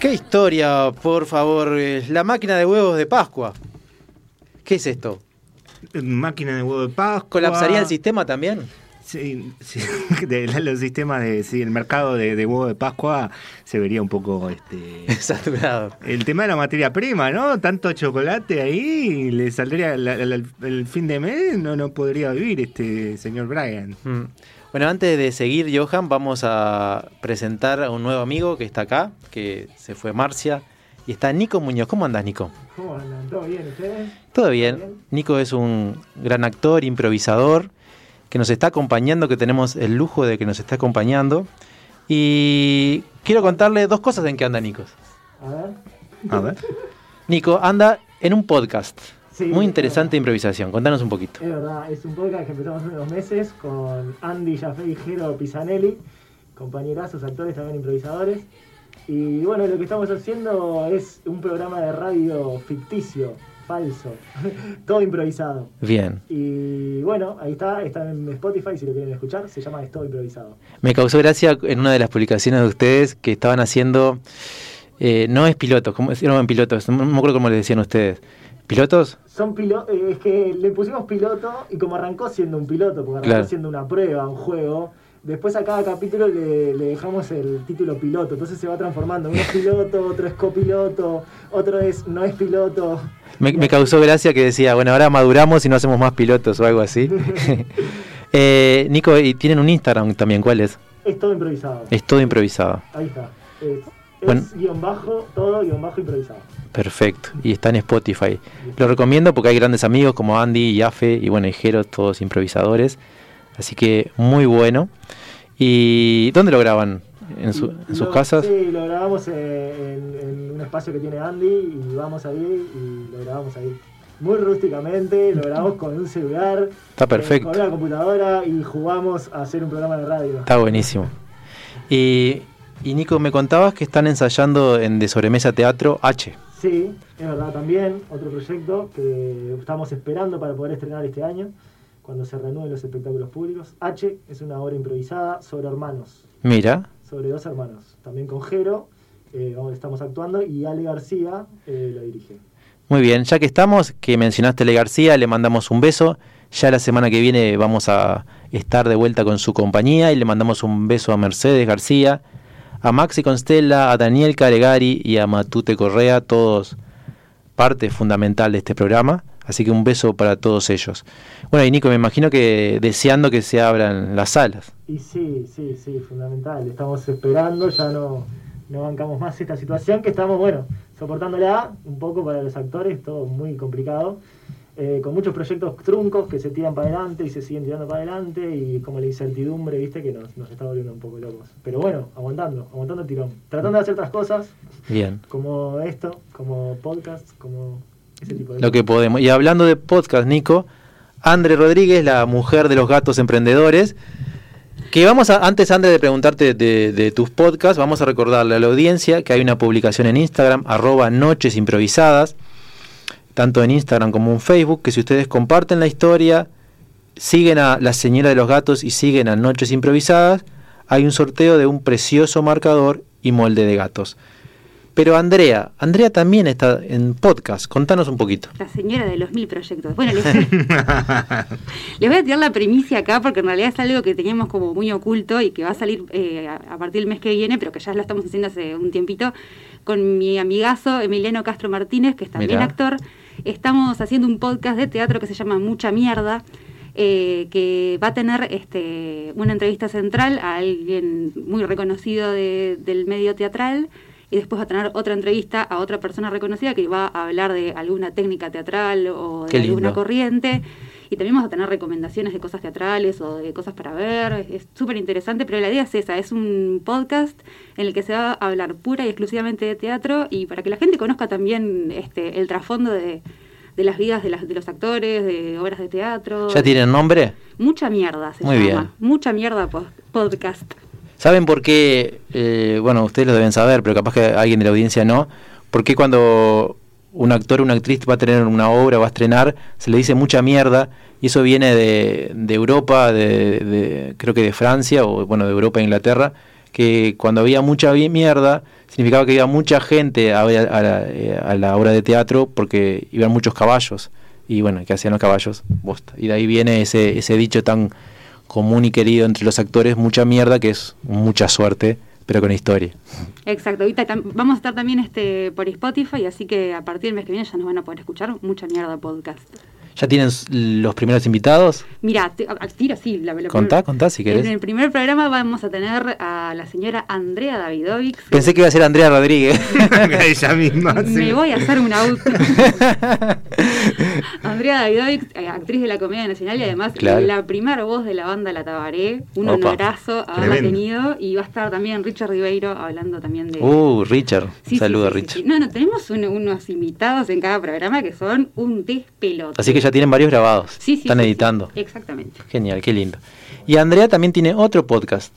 ¿Qué historia, por favor? Eh, La máquina de huevos de Pascua. ¿Qué es esto? Máquina de huevo de Pascua. ¿Colapsaría el sistema también? Sí, sí. De, los sistemas de. Sí, el mercado de, de huevo de Pascua se vería un poco. este Saturado. El tema de la materia prima, ¿no? Tanto chocolate ahí, le saldría la- la- la- el fin de mes, no, no podría vivir este señor Brian. Mm. Bueno, antes de seguir, Johan, vamos a presentar a un nuevo amigo que está acá, que se fue Marcia. Y está Nico Muñoz. ¿Cómo andas, Nico? ¿Cómo andan? ¿Todo bien ustedes? Todo bien. Nico es un gran actor, improvisador, que nos está acompañando, que tenemos el lujo de que nos está acompañando. Y quiero contarle dos cosas en que anda Nico. A ver. A ver. Nico anda en un podcast. Sí, Muy es interesante improvisación. Contanos un poquito. Es verdad, es un podcast que empezamos hace unos meses con Andy Jaffe y Jero Pisanelli, compañerazos, actores, también improvisadores. Y bueno, lo que estamos haciendo es un programa de radio ficticio, falso, todo improvisado. Bien. Y bueno, ahí está, está en Spotify si lo quieren escuchar, se llama Es todo improvisado. Me causó gracia en una de las publicaciones de ustedes que estaban haciendo. eh, no es pilotos, ¿cómo se llaman pilotos? No me acuerdo cómo les decían ustedes. ¿Pilotos? Son pilotos, es que le pusimos piloto y como arrancó siendo un piloto, porque arrancó Claro. siendo una prueba, un juego, después a cada capítulo le, le dejamos el título piloto, entonces se va transformando. Uno es piloto, otro es copiloto, otro es no es piloto. Me, me causó gracia que decía, bueno, ahora maduramos y no hacemos más pilotos o algo así. Eh, Nico, y tienen un Instagram también, ¿cuál es? Es todo improvisado. Es todo improvisado. Ahí está. Es, es Bueno. guion bajo, todo guion bajo improvisado. Perfecto. Y está en Spotify. Lo recomiendo porque hay grandes amigos como Andy y Afe y bueno, y Jero, todos improvisadores. Así que muy bueno. ¿Y dónde lo graban? ¿En, su- en sus Lo- casas? Sí, lo grabamos eh, en, en un espacio que tiene Andy y vamos ahí y lo grabamos ahí. Muy rústicamente, lo grabamos con un celular. Está eh, perfecto. con una computadora y jugamos a hacer un programa de radio. Está buenísimo. Y, y Nico, me contabas que están ensayando en De Sobremesa Teatro H. Sí, es verdad, también otro proyecto que estamos esperando para poder estrenar este año, cuando se reanuden los espectáculos públicos. H es una obra improvisada sobre hermanos, Mira, sobre dos hermanos, también con Jero, eh, estamos actuando, y Ale García eh, lo dirige. muy bien. Ya que estamos, que mencionaste a Le García, le mandamos un beso. Ya la semana que viene vamos a estar de vuelta con su compañía y le mandamos un beso a Mercedes García, a Maxi Constella, a Daniel Caregari y a Matute Correa, todos parte fundamental de este programa. Así que un beso para todos ellos. Bueno, y Nico, me imagino que deseando que se abran las salas. Y sí, sí, sí, fundamental. Estamos esperando, ya no, no bancamos más esta situación, que estamos, bueno, soportándola un poco para los actores, todo muy complicado, eh, con muchos proyectos truncos que se tiran para adelante y se siguen tirando para adelante, y como la incertidumbre, viste, que nos, nos está volviendo un poco locos. Pero bueno, aguantando, aguantando el tirón. Tratando de hacer otras cosas, Bien. como esto, como podcast, como ese tipo de lo que podemos. Y hablando de podcast, Nico, Andre Rodríguez, la mujer de los gatos emprendedores, que vamos a, antes, Andre, de preguntarte de, de tus podcasts, vamos a recordarle a la audiencia que hay una publicación en Instagram, arroba noches improvisadas, tanto en Instagram como en Facebook, que si ustedes comparten la historia, siguen a La Señora de los Gatos y siguen a Noches Improvisadas, hay un sorteo de un precioso marcador y molde de gatos. Pero Andrea, Andrea también está en podcast, contanos un poquito. La señora de los mil proyectos. Bueno, les, les voy a tirar la primicia acá porque en realidad es algo que teníamos como muy oculto y que va a salir eh, a, a partir del mes que viene, pero que ya lo estamos haciendo hace un tiempito, con mi amigazo Emiliano Castro Martínez, que es también Mirá. actor. Estamos haciendo un podcast de teatro que se llama Mucha Mierda. eh, que va a tener este, una entrevista central a alguien muy reconocido de- del medio teatral y después va a tener otra entrevista a otra persona reconocida que va a hablar de alguna técnica teatral o de alguna corriente. Y también vamos a tener recomendaciones de cosas teatrales o de cosas para ver. Es súper interesante, pero la idea es esa, es un podcast en el que se va a hablar pura y exclusivamente de teatro y para que la gente conozca también este, el trasfondo de, de las vidas de, las, de los actores, de obras de teatro. ¿Ya tienen nombre? Mucha mierda se Muy llama. bien. Mucha mierda po- podcast. ¿Saben por qué? eh, bueno, ustedes lo deben saber, pero capaz que alguien de la audiencia no. ¿Por qué cuando un actor o una actriz va a tener una obra, va a estrenar, se le dice mucha mierda? Y eso viene de, de Europa, de, de- creo que de Francia, o bueno, de Europa e Inglaterra, que cuando había mucha mierda, significaba que iba mucha gente a, a la, eh, a la obra de teatro porque iban muchos caballos. Y bueno, ¿qué hacían los caballos? Bosta. Y de ahí viene ese, ese dicho tan común y querido entre los actores, mucha mierda, que es mucha suerte, pero con historia. Exacto, vamos a estar también este por Spotify, así que a partir del mes que viene ya nos van a poder escuchar mucha mierda podcast. ¿Ya tienen los primeros invitados? Mira, tiro sí, la, la Contá, contá si querés. En el primer programa vamos a tener a la señora Andrea Davidovic. Pensé que iba a ser Andrea Rodríguez. Ella misma. Me sí. voy a hacer un auto. Andrea Davidovic, eh, actriz de la Comedia Nacional y además Claro. la primera voz de la banda La Tabaré. Un Opa. honorazo haberla tenido. Y va a estar también Richard Ribeiro hablando también de. Uh, Richard. Sí, sí, Saludos, sí, sí, Richard. sí. No, no, tenemos un- unos invitados en cada programa que son un despelote. Así que ya tienen varios grabados. Sí, sí, Están sí, sí. editando. Exactamente. Genial, qué lindo. Y Andrea también tiene otro podcast.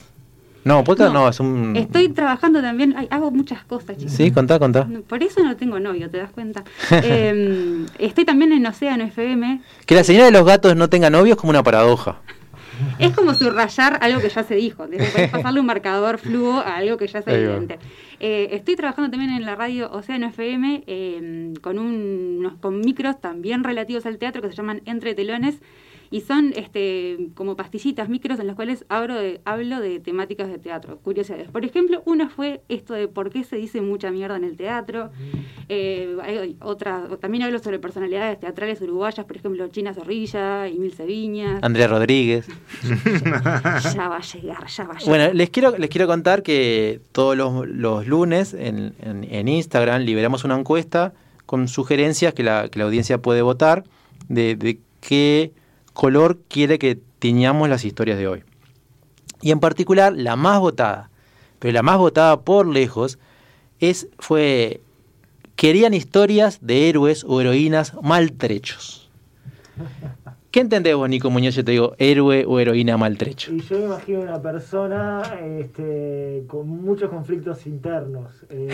No, podcast no, No, es un... Estoy trabajando también, ay, hago muchas cosas, chicos. Sí, contá, contá. Por eso no tengo novio, ¿te das cuenta? Eh, estoy también en Océano FM. Que la señora de los gatos no tenga novio es como una paradoja. Es como subrayar algo que ya se dijo. Podés pasarle un marcador fluo a algo que ya es evidente. Eh, estoy trabajando también en la radio Océano FM eh, con unos con micros también relativos al teatro que se llaman Entre Telones. Y son este, como pastillitas, micros en los cuales hablo de, hablo de temáticas de teatro, curiosidades. Por ejemplo, una fue esto de por qué se dice mucha mierda en el teatro. Eh, hay otra, también hablo sobre personalidades teatrales uruguayas, por ejemplo, China Zorrilla, Emilce Viñas. Andrea Rodríguez. Ya va a llegar, ya va a llegar. Bueno, les quiero, les quiero contar que todos los, los lunes en, en- en Instagram liberamos una encuesta con sugerencias que la, que la audiencia puede votar de, de qué color quiere que tiñamos las historias de hoy. Y en particular, la más votada, pero la más votada por lejos, es, fue, querían historias de héroes o heroínas maltrechos. ¿Qué entendés vos, Nico Muñoz? Yo te digo, héroe o heroína maltrecho. Y yo me imagino una persona este, con muchos conflictos internos, eh,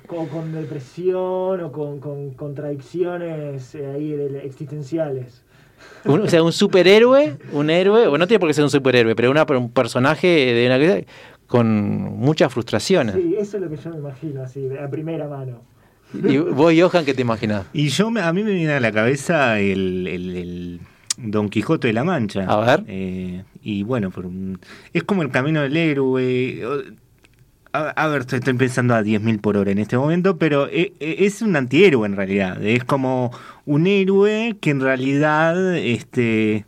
o con depresión o con, con contradicciones eh, ahí de- existenciales. Un- o sea, un superhéroe, un héroe, o no tiene por qué ser un superhéroe, pero una, un personaje de una con muchas frustraciones. Sí, eso es lo que yo me imagino, así, de- a primera mano. Y vos, Johan, ¿qué te imaginás? Y yo a mí me viene a la cabeza el, el- el Don Quijote de la Mancha. A ver. Eh, y bueno, por un- es como el camino del héroe. A, a ver, estoy, estoy pensando a 10.000 por hora en este momento, pero e- e- es un antihéroe en realidad. Es como un héroe que en realidad este,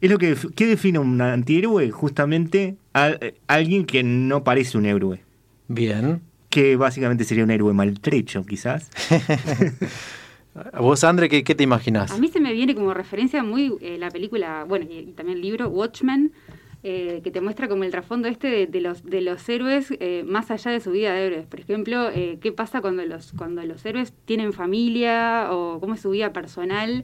es lo que ¿qué define un antihéroe? Justamente a- alguien que no parece un héroe. Bien. Que básicamente sería un héroe maltrecho, quizás. ¿A vos, André, qué, qué te imaginás? A mí se me viene como referencia muy eh, la película, bueno, y, y también el libro Watchmen, eh, que te muestra como el trasfondo este de, los de los héroes eh, más allá de su vida de héroes. Por ejemplo, eh, qué pasa cuando los cuando los héroes tienen familia o cómo es su vida personal,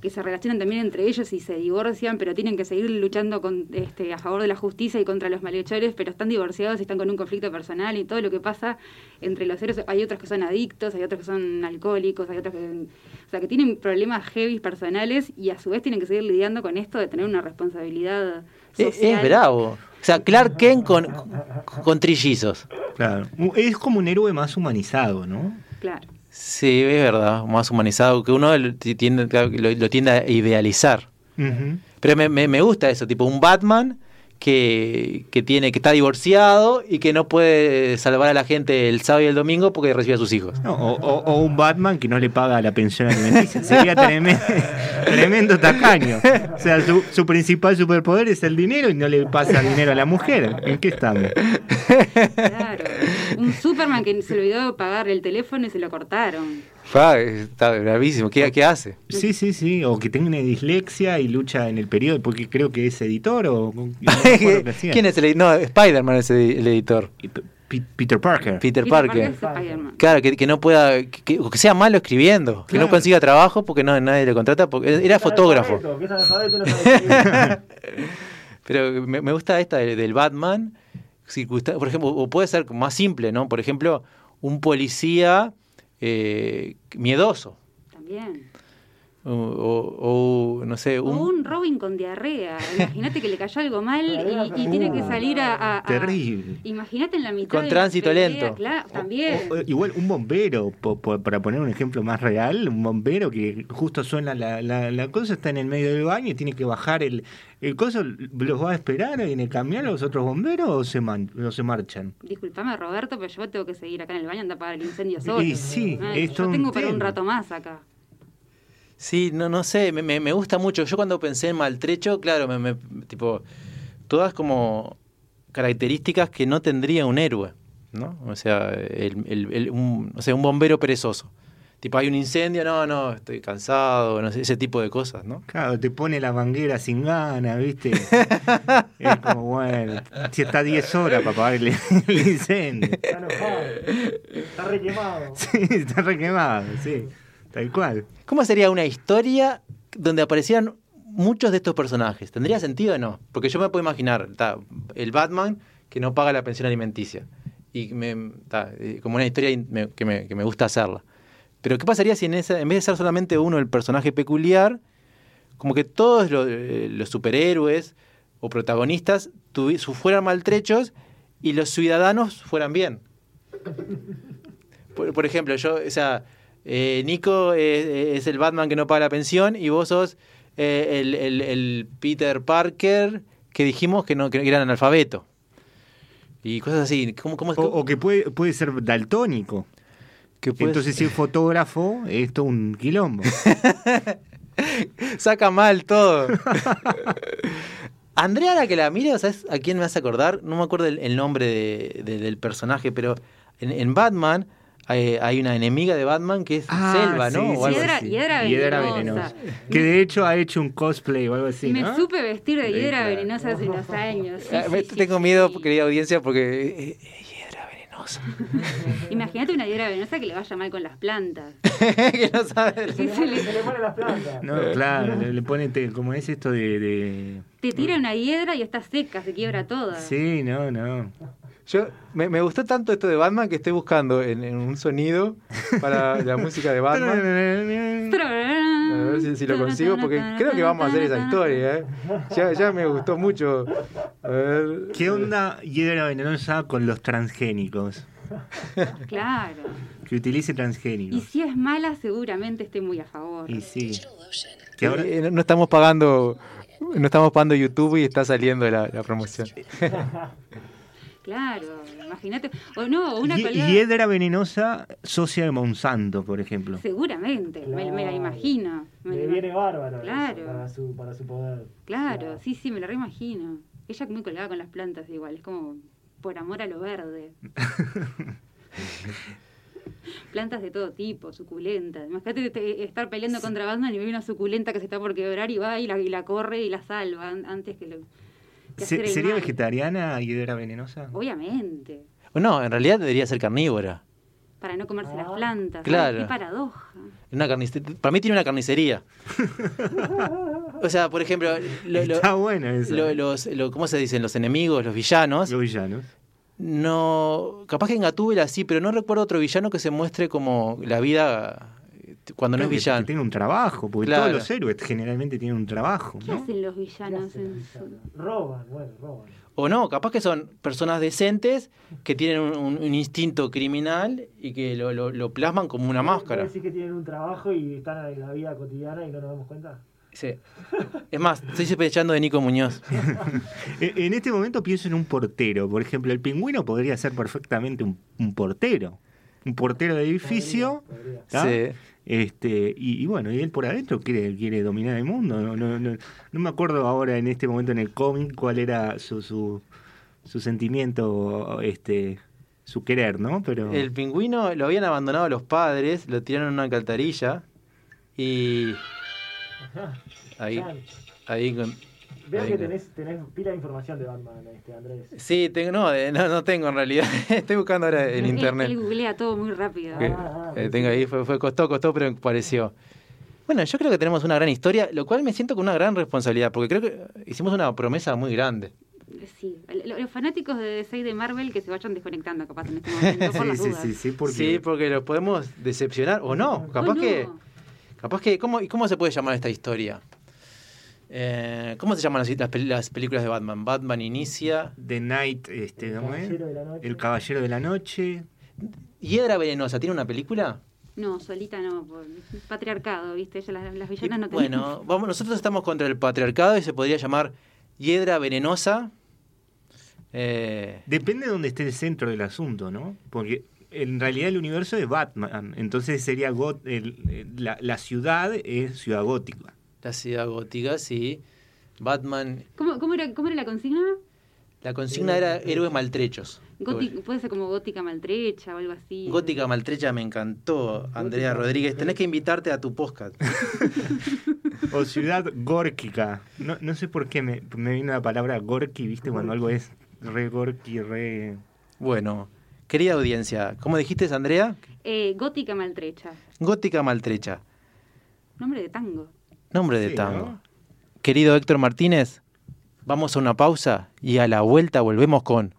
que se relacionan también entre ellos y se divorcian, pero tienen que seguir luchando con, este, a favor de la justicia y contra los malhechores, pero están divorciados y están con un conflicto personal y todo lo que pasa entre los héroes. Hay otros que son adictos, hay otros que son alcohólicos, hay otros que, o sea, que tienen problemas heavy personales y a su vez tienen que seguir lidiando con esto de tener una responsabilidad Es, social. es bravo. O sea, Clark Kent con, con trillizos. Claro. Es como un héroe más humanizado, ¿no? Claro. Sí, es verdad, más humanizado, que uno lo tiende, lo, lo tiende a idealizar. Pero me, me, me gusta eso, tipo un Batman que, que tiene que está divorciado y que no puede salvar a la gente el sábado y el domingo porque recibe a sus hijos. No, o, o- o un Batman que no le paga la pensión alimenticia. Sería tremendo, tremendo tacaño. O sea, su, su principal superpoder es el dinero y no le pasa dinero a la mujer. ¿En qué estamos? Claro. Un Superman que se olvidó de pagar el teléfono y se lo cortaron. Fa, está bravísimo. ¿Qué, qué hace? Sí, sí, sí. O que tenga una dislexia y lucha en el periodo, porque creo que es editor o... no. ¿Quién es el editor? No, Spider-Man es el, editor. P- Peter Parker. Peter, Peter Parker. Claro, que, que no pueda, que, que- o que sea malo escribiendo, que no consiga trabajo porque no nadie le contrata, porque era fotógrafo. Pero me, me gusta esta de- del Batman, por ejemplo, o puede ser más simple, ¿no? Por ejemplo, un policía eh, miedoso, También. O, o- o, no sé, O un, Robin con diarrea. Imagínate que le cayó algo mal y, y tiene que salir a. a- a- Terrible. Imagínate en la mitad. Con de tránsito pelea, lento. Claro, también. O- o- igual un bombero, po- po- para poner un ejemplo más real, un bombero que justo suena la, la, la cosa, está en el medio del baño y tiene que bajar el, el coso, ¿los va a esperar en el camión los otros bomberos o se, man- o se marchan? Disculpame, Roberto, pero yo tengo que seguir acá en el baño anda a apagar el incendio solo. Y sí, Ay, es todo yo un tengo para un rato más acá. Sí, no, no sé, me, me- me gusta mucho. Yo cuando pensé en maltrecho, claro, me, me- tipo, todas como características que no tendría un héroe, ¿no? O sea, el, el- el- un, o sea, un bombero perezoso. Tipo, hay un incendio, no, no, estoy cansado, no sé, ese tipo de cosas, ¿no? Claro, te pone la manguera sin ganas, ¿viste? es como, bueno, si está 10 horas para apagar el, el incendio. Está enojado. Está re quemado. Sí, está re quemado, sí, tal cual. ¿Cómo sería una historia donde aparecieran muchos de estos personajes? ¿Tendría sentido o no? Porque yo me puedo imaginar, el Batman que no paga la pensión alimenticia. Y me, como una historia que, me, gusta hacerla. Pero ¿qué pasaría si en, vez de ser solamente uno el personaje peculiar, como que todos eh, los, superhéroes o protagonistas tuvi- fueran maltrechos y los ciudadanos fueran bien? Por, ejemplo, yo, eh, Nico es, es el Batman que no paga la pensión y vos sos eh, el, el- el Peter Parker que dijimos que no que eran analfabeto. Y cosas así. ¿Cómo, cómo es O, o que puede, puede ser daltónico. que Entonces, si es fotógrafo, es todo un quilombo. saca mal todo? Andrea, la que la mire, ¿sabes a quién me hace acordar? No me acuerdo el, el nombre de- de- del personaje, pero en, en Batman hay, hay una enemiga de Batman que es Ah, Selva, ¿no? sí, O sí, algo Hiedra- así. hiedra Hiedra venenosa. venenosa. Que de hecho ha hecho un cosplay o algo así. me ¿no? supe vestir de Sí, hiedra claro. venenosa hace unos años. sí, Ah, sí, me- sí, tengo sí. miedo, querida audiencia, porque eh, eh, hiedra venenosa. Imagínate una hiedra venenosa que le vaya mal con las plantas. que no sabe. Se le- Se le ponen las plantas. No, claro, le, le pone, te- como es esto de... de- te tira una hiedra y está seca, se quiebra toda. Sí, no, no. Yo me, me gustó tanto esto de Batman que estoy buscando en, en un sonido para la música de Batman. A ver si, si lo consigo, porque creo que vamos a hacer esa historia. ¿eh? Ya, ya me gustó mucho. A ver. ¿Qué onda hiedra venenosa con los transgénicos? Claro. Que utilice Y transgénicos. si es mala, seguramente esté muy a favor. Y sí. Que ahora, Eh, no, no estamos pagando. No estamos pagando YouTube y está saliendo la, la promoción. Claro, imagínate. O no, una colega. hiedra venenosa socia de Monsanto, por ejemplo. Seguramente, me, me la imagino. Me Le la- viene bárbaro Claro. para, su, para su poder. Claro, sí, sí, me la reimagino. Ella muy colgada con las plantas igual, es como por amor a lo verde. Plantas de todo tipo, suculentas. Imagínate te- estar peleando contra Batman y ve una suculenta que se está por quebrar y va y la, y la corre y la salva an- antes que, lo, Se- hacer el ¿Sería mal. vegetariana hiedra venenosa? Obviamente, No, en realidad debería ser carnívora. para no comerse las Ah, plantas. claro. Qué paradoja. Una Para mí tiene una carnicería. O sea, por ejemplo, lo- lo- Está bueno eso. lo- los, lo- ¿cómo se dicen? Los enemigos, los villanos. Los villanos. No, capaz que en Gatúbela sí, pero no recuerdo otro villano que se muestre como la vida eh, cuando no es villano. Que tenga un trabajo, porque Claro. todos los héroes generalmente tienen un trabajo. ¿Qué ¿no? hacen los ¿Qué villanos hacen en su... villanos? Roban, bueno, roban. O no, capaz que son personas decentes que tienen un, un- un instinto criminal y que lo, lo- lo plasman como una máscara. decir que tienen un trabajo y están en la vida cotidiana y no nos damos cuenta? Sí. Es más, estoy sospechando de Nico Muñoz. E- En este momento pienso en un portero. Por ejemplo, el pingüino podría ser perfectamente un, un portero. Un portero de edificio. Podría. Sí. Este, y, y bueno, y él por adentro quiere, quiere dominar el mundo. No, no, no, no me acuerdo ahora en este momento en el cómic cuál era su, su, su sentimiento, este, su querer, ¿no? Pero El pingüino lo habían abandonado los padres, lo tiraron en una alcantarilla y ahí, ahí con... Veo que tenés, tenés pila de información de Batman, este, Andrés. Sí, tengo, no, no, no tengo en realidad. Estoy buscando ahora en Él- internet. Él, googlea todo muy rápido. Ah, ah, eh, tengo ahí, fue, fue costó, costó, pero pareció. Bueno, yo creo que tenemos una gran historia, lo cual me siento con una gran responsabilidad, porque creo que hicimos una promesa muy grande. Sí, lo- los fanáticos de DC y de Marvel que se vayan desconectando capaz en este momento por sí, las sí, dudas. sí, sí, porque Sí, porque los podemos decepcionar, o no, capaz Oh, no. que Capaz que, ¿cómo, ¿y cómo se puede llamar esta historia? Eh, ¿Cómo se llaman las, las pel- las películas de Batman? Batman inicia. The Night, este, El ¿cómo es? Caballero de la Noche. El Caballero de la Noche. Hiedra Venenosa, ¿tiene una película? No, solita no, por patriarcado, ¿viste? Las, las villanas Y, no tenían. bueno, vamos, nosotros estamos contra el patriarcado y se podría llamar Hiedra Venenosa. Eh, Depende de dónde esté el centro del asunto, ¿no? Porque en realidad el universo es Batman, entonces sería got- el- el- la, la ciudad es ciudad gótica. La ciudad gótica, sí. Batman. ¿Cómo, cómo, era, ¿Cómo era la consigna? La consigna era héroes maltrechos. Gótica- puede ser como gótica maltrecha o algo así. Gótica maltrecha me encantó, Andrea Rodríguez. Tenés que invitarte a tu podcast. O ciudad górquica. No, no sé por qué me, me viene la palabra gorky, ¿viste? Cuando algo es re gorky, re... Bueno, querida audiencia, ¿cómo dijiste, Andrea? Eh, gótica maltrecha. Gótica maltrecha. Nombre de tango. Nombre de Sí, tango. ¿no? Querido Héctor Martínez, vamos a una pausa y a la vuelta volvemos con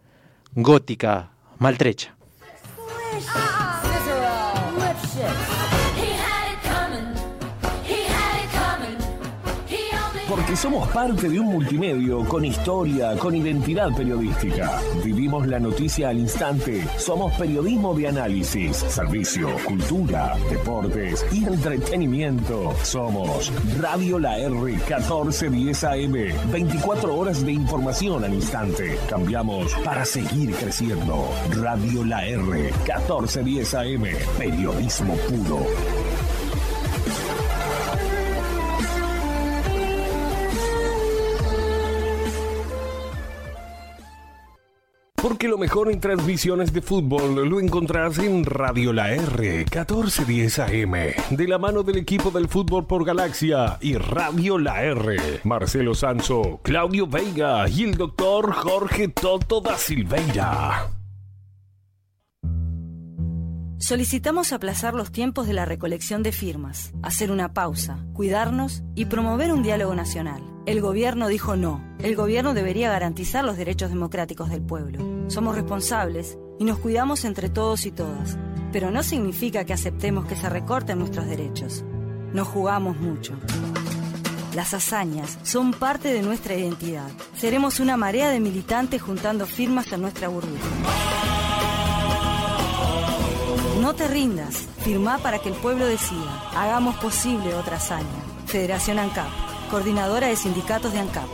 Gótica maltrecha. Somos parte de un multimedio con historia, con identidad periodística. Vivimos la noticia al instante. Somos periodismo de análisis, servicio, cultura, deportes y entretenimiento. Somos Radio La R 1410 AM. 24 horas de información al instante. Cambiamos para seguir creciendo. Radio La R 1410 AM. Periodismo puro. Porque lo mejor en transmisiones de fútbol lo encontrás en Radio La R 1410 AM, de la mano del equipo del fútbol por Galaxia y Radio La R. Marcelo Sanso, Claudio Veiga y el doctor Jorge Toto da Silveira. Solicitamos aplazar los tiempos de la recolección de firmas, hacer una pausa, cuidarnos y promover un diálogo nacional. El gobierno dijo no. El gobierno debería garantizar los derechos democráticos del pueblo. Somos responsables y nos cuidamos entre todos y todas. Pero no significa que aceptemos que se recorten nuestros derechos. Nos jugamos mucho. Las hazañas son parte de nuestra identidad. Seremos una marea de militantes juntando firmas en nuestra burbuja. No te rindas. Firmá para que el pueblo decida. Hagamos posible otra hazaña. Federación ANCAP. Coordinadora de Sindicatos de ANCAP.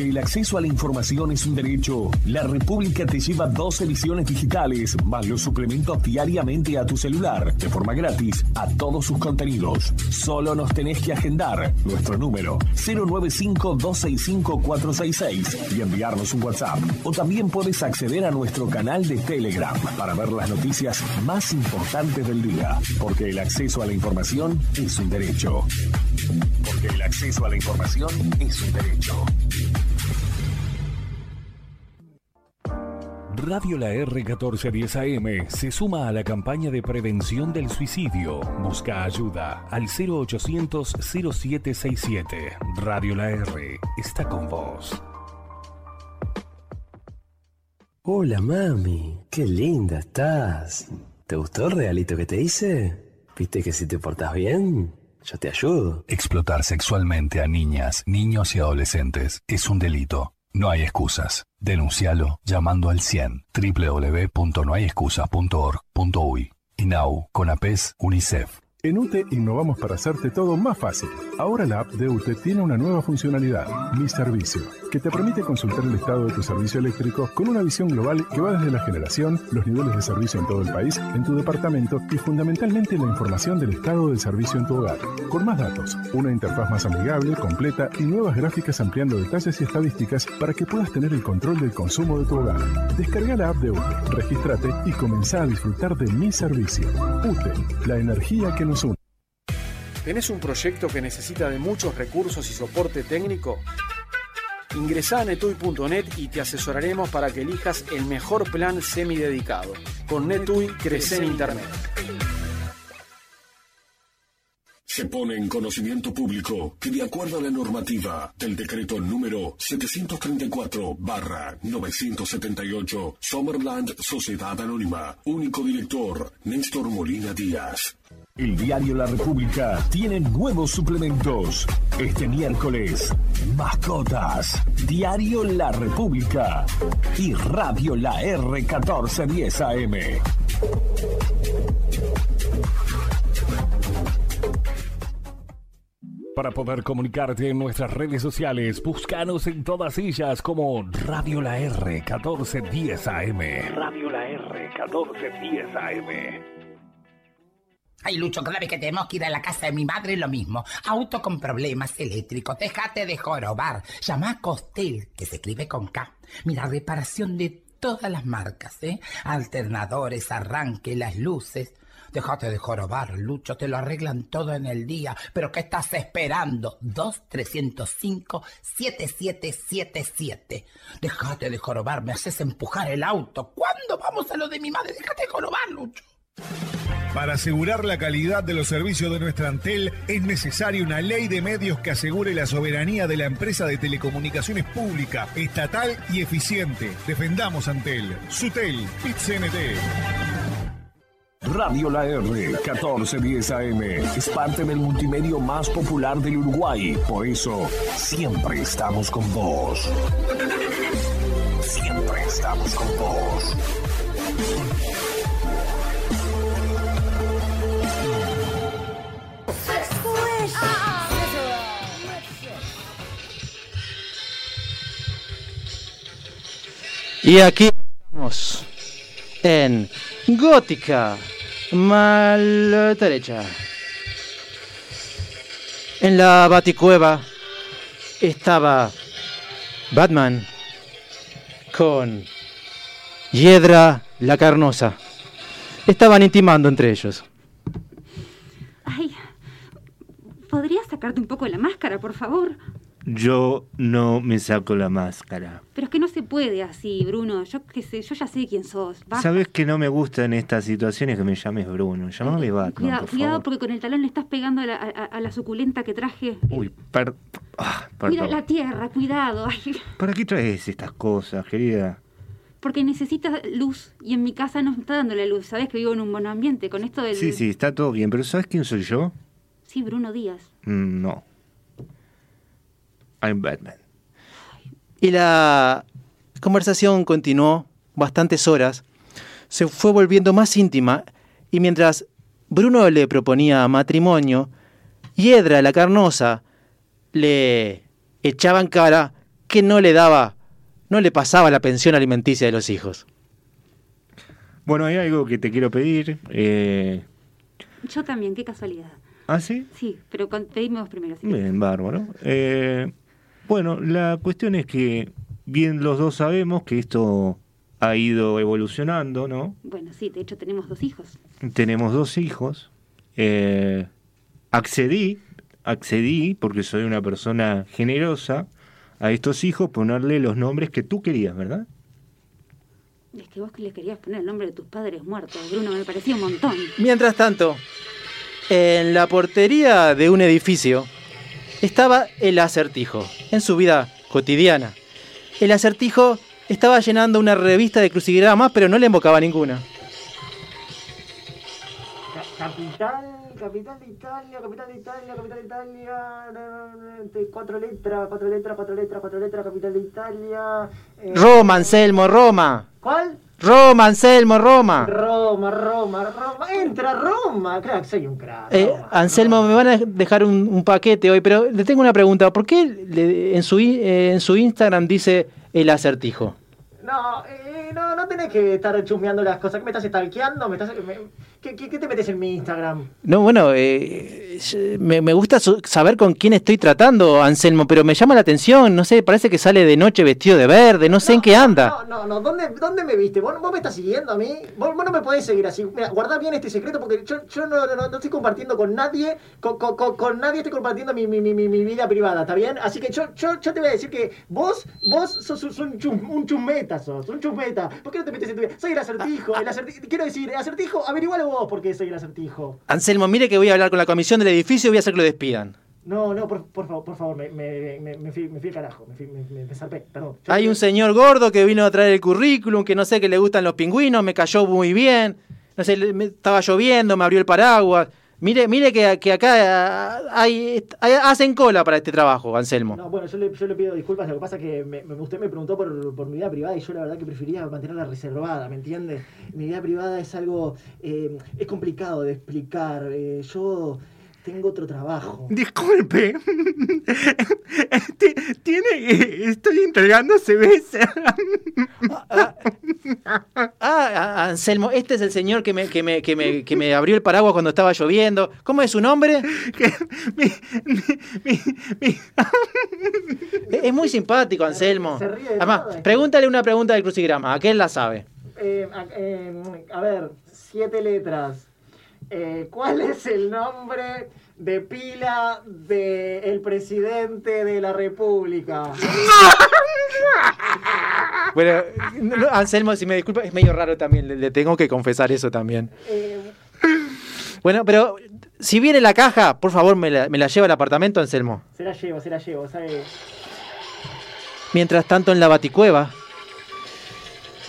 El acceso a la información es un derecho. La República te lleva dos ediciones digitales, más los suplementos diariamente a tu celular, de forma gratis, a todos sus contenidos. Solo nos tenés que agendar nuestro número 095-265-466 y enviarnos un WhatsApp. O también puedes acceder a nuestro canal de Telegram para ver las noticias más importantes del día. Porque el acceso a la información es un derecho. Porque el acceso a la información es un derecho. Radio La R1410 AM se suma a la campaña de prevención del suicidio. Busca ayuda al 0800-0767. Radio La R está con vos. Hola mami, qué linda estás. ¿Te gustó el regalito que te hice? ¿Viste que si te portas bien, yo te ayudo? Explotar sexualmente a niñas, niños y adolescentes es un delito. No hay excusas. Denuncialo llamando al 100 www.nohayexcusas.org.uy. INAU, CONAPES, UNICEF. En UTE innovamos para hacerte todo más fácil. Ahora la app de UTE tiene una nueva funcionalidad, Mi Servicio, que te permite consultar el estado de tu servicio eléctrico con una visión global que va desde la generación, los niveles de servicio en todo el país, en tu departamento y fundamentalmente la información del estado del servicio en tu hogar. Con más datos, una interfaz más amigable, completa y nuevas gráficas ampliando detalles y estadísticas para que puedas tener el control del consumo de tu hogar. Descarga la app de UTE, regístrate y comenzá a disfrutar de Mi Servicio. UTE, la energía que nos une. ¿Tenés un proyecto que necesita de muchos recursos y soporte técnico? Ingresá a netui.net y te asesoraremos para que elijas el mejor plan semidedicado. Con Netui crece en Internet. Se pone en conocimiento público que de acuerdo a la normativa del decreto número 734-978, Summerland Sociedad Anónima, único director, Néstor Molina Díaz. El diario La República tiene nuevos suplementos. Este miércoles, mascotas, Diario La República y Radio La R1410 AM. Para poder comunicarte en nuestras redes sociales, búscanos en todas ellas como Radio La R 1410 AM. Radio La R 1410 AM. Ay, Lucho, cada que tenemos que ir a la casa de mi madre lo mismo. Auto con problemas eléctricos. Déjate de jorobar. Llama a Costel, que se escribe con K. Mira, reparación de todas las marcas, ¿eh? Alternadores, arranque, las luces. Déjate de jorobar, Lucho, te lo arreglan todo en el día. ¿Pero qué estás esperando? 2-305-7777. Déjate de jorobar, me haces empujar el auto. ¿Cuándo vamos a lo de mi madre? Déjate de jorobar, Lucho. Para asegurar la calidad de los servicios de nuestra Antel es necesaria una ley de medios que asegure la soberanía de la empresa de telecomunicaciones pública, estatal y eficiente. Defendamos Antel. Sutel, PIT-CNT. Radio La R 1410 AM es parte del multimedio más popular del Uruguay. Por eso, siempre estamos con vos. Siempre estamos con vos. Y aquí estamos en Gótica, mal derecha. En la baticueva estaba Batman con Hiedra la Carnosa. Estaban intimando entre ellos. Ay, ¿podrías sacarte un poco la máscara, por favor? Yo no me saco la máscara. Pero es que no se puede así, Bruno. Yo qué sé, yo ya sé quién sos. Basta. ¿Sabes que no me gusta en estas situaciones que me llames Bruno? Llámame Batman, Cuidado, por cuidado favor. porque con el talón le estás pegando a la, a- a la suculenta que traje. Uy, per- ah, Cuida la tierra, cuidado. Ay, ¿Para qué traes estas cosas, querida? porque necesitas luz y en mi casa no está dando la luz. Sabes que vivo en un buen ambiente con esto del. Sí, sí, está todo bien, pero ¿sabes quién soy yo? Sí, Bruno Díaz. Mm, No. I'm Batman. Y la conversación continuó bastantes horas, se fue volviendo más íntima y mientras Bruno le proponía matrimonio, Hiedra la carnosa le echaba en cara que no le daba, no le pasaba la pensión alimenticia de los hijos. Bueno, hay algo que te quiero pedir. Eh... Yo también, qué casualidad. ¿Ah, sí? Sí, pero pedime vos primero. sí. Bien, bárbaro. Eh, bueno, la cuestión es que bien los dos sabemos que esto ha ido evolucionando, ¿no? Bueno, sí, de hecho tenemos dos hijos. Tenemos dos hijos. Eh, accedí, accedí, porque soy una persona generosa, a estos hijos ponerle los nombres que tú querías, ¿verdad? Es que vos le querías poner el nombre de tus padres muertos, Bruno, me parecía un montón. Mientras tanto, en la portería de un edificio estaba el acertijo, en su vida cotidiana. El acertijo estaba llenando una revista de crucigramas, pero no le invocaba ninguna. Ca- Capital, capital de Italia, capital de Italia, capital de Italia, cuatro letras, cuatro letras, cuatro letras, cuatro letras, capital de Italia. eh, Roma, Anselmo, Roma. ¿Cuál? Roma, Anselmo, Roma. Roma, Roma, Roma. Entra Roma, crack, soy un crack. Eh, Anselmo, me van a dejar un, un paquete hoy, pero le tengo una pregunta. ¿Por qué le- en, su, eh, en su Instagram dice el acertijo? No, eh, no, no tenés que estar chusmeando las cosas. ¿Qué me estás stalkeando? ¿Me estás, me- ¿qué, qué, qué te metes en mi Instagram? No, bueno, eh, me, me gusta saber con quién estoy tratando, Anselmo, pero me llama la atención, no sé, parece que sale de noche vestido de verde, no sé en qué anda. No, no, no, ¿dónde, dónde me viste? ¿Vos, vos me estás siguiendo a mí? ¿Vos, vos no me podés seguir así. Mira, guardá bien este secreto porque yo, yo no, no, no estoy compartiendo con nadie, con, con, con- con nadie estoy compartiendo mi, mi, mi, mi- mi vida privada, ¿está bien? Así que yo, yo, yo te voy a decir que vos, vos sos, sos un, chum, un chumeta, sos, un chumeta. ¿Por qué no te metes en tu vida? Soy el acertijo, el acertijo. Quiero decir, el acertijo, averigualo vos por qué soy el acertijo. Anselmo, mire que voy a hablar con la comisión del edificio y voy a hacer que lo despidan. No, no, por, por favor, por favor, me, me, me, me fui, me fui al carajo, me, fui, me, me, me zarpé, perdón. Yo- Hay un señor gordo que vino a traer el currículum, que no sé que le gustan los pingüinos, me cayó muy bien. No sé, estaba lloviendo, me abrió el paraguas. Mire, mire que, que acá hay, hacen cola para este trabajo, Anselmo. No, bueno, yo le, yo le pido disculpas, lo que pasa es que me- usted me preguntó por, por mi vida privada y yo la verdad que prefería mantenerla reservada, ¿me entiende? Mi vida privada es algo, eh, es complicado de explicar, eh, yo tengo otro trabajo. Disculpe. Ti- Tiene. eh, Estoy entregando CVs. Ah, ah, Anselmo, este es el señor que me, que, me, que, me, que me abrió el paraguas cuando estaba lloviendo. ¿Cómo es su nombre? Es es muy simpático, Anselmo. Se ríe de Además, que- pregúntale una pregunta del crucigrama, aquel la sabe. Eh, a, eh, a ver, siete letras. Eh, ¿Cuál es el nombre de pila del presidente de la República? Bueno, no, no, Anselmo, si me disculpa, es medio raro también, le, le tengo que confesar eso también. Eh, Bueno, pero si viene la caja, por favor, me la, me la lleva al apartamento, Anselmo. se la llevo, se la llevo, ¿sabe? Mientras tanto, en la baticueva,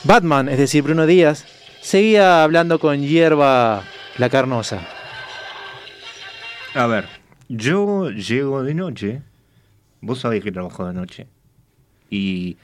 Batman, es decir, Bruno Díaz, seguía hablando con hierba la carnosa. A ver, yo llego de noche. Vos sabés que trabajo de noche. Y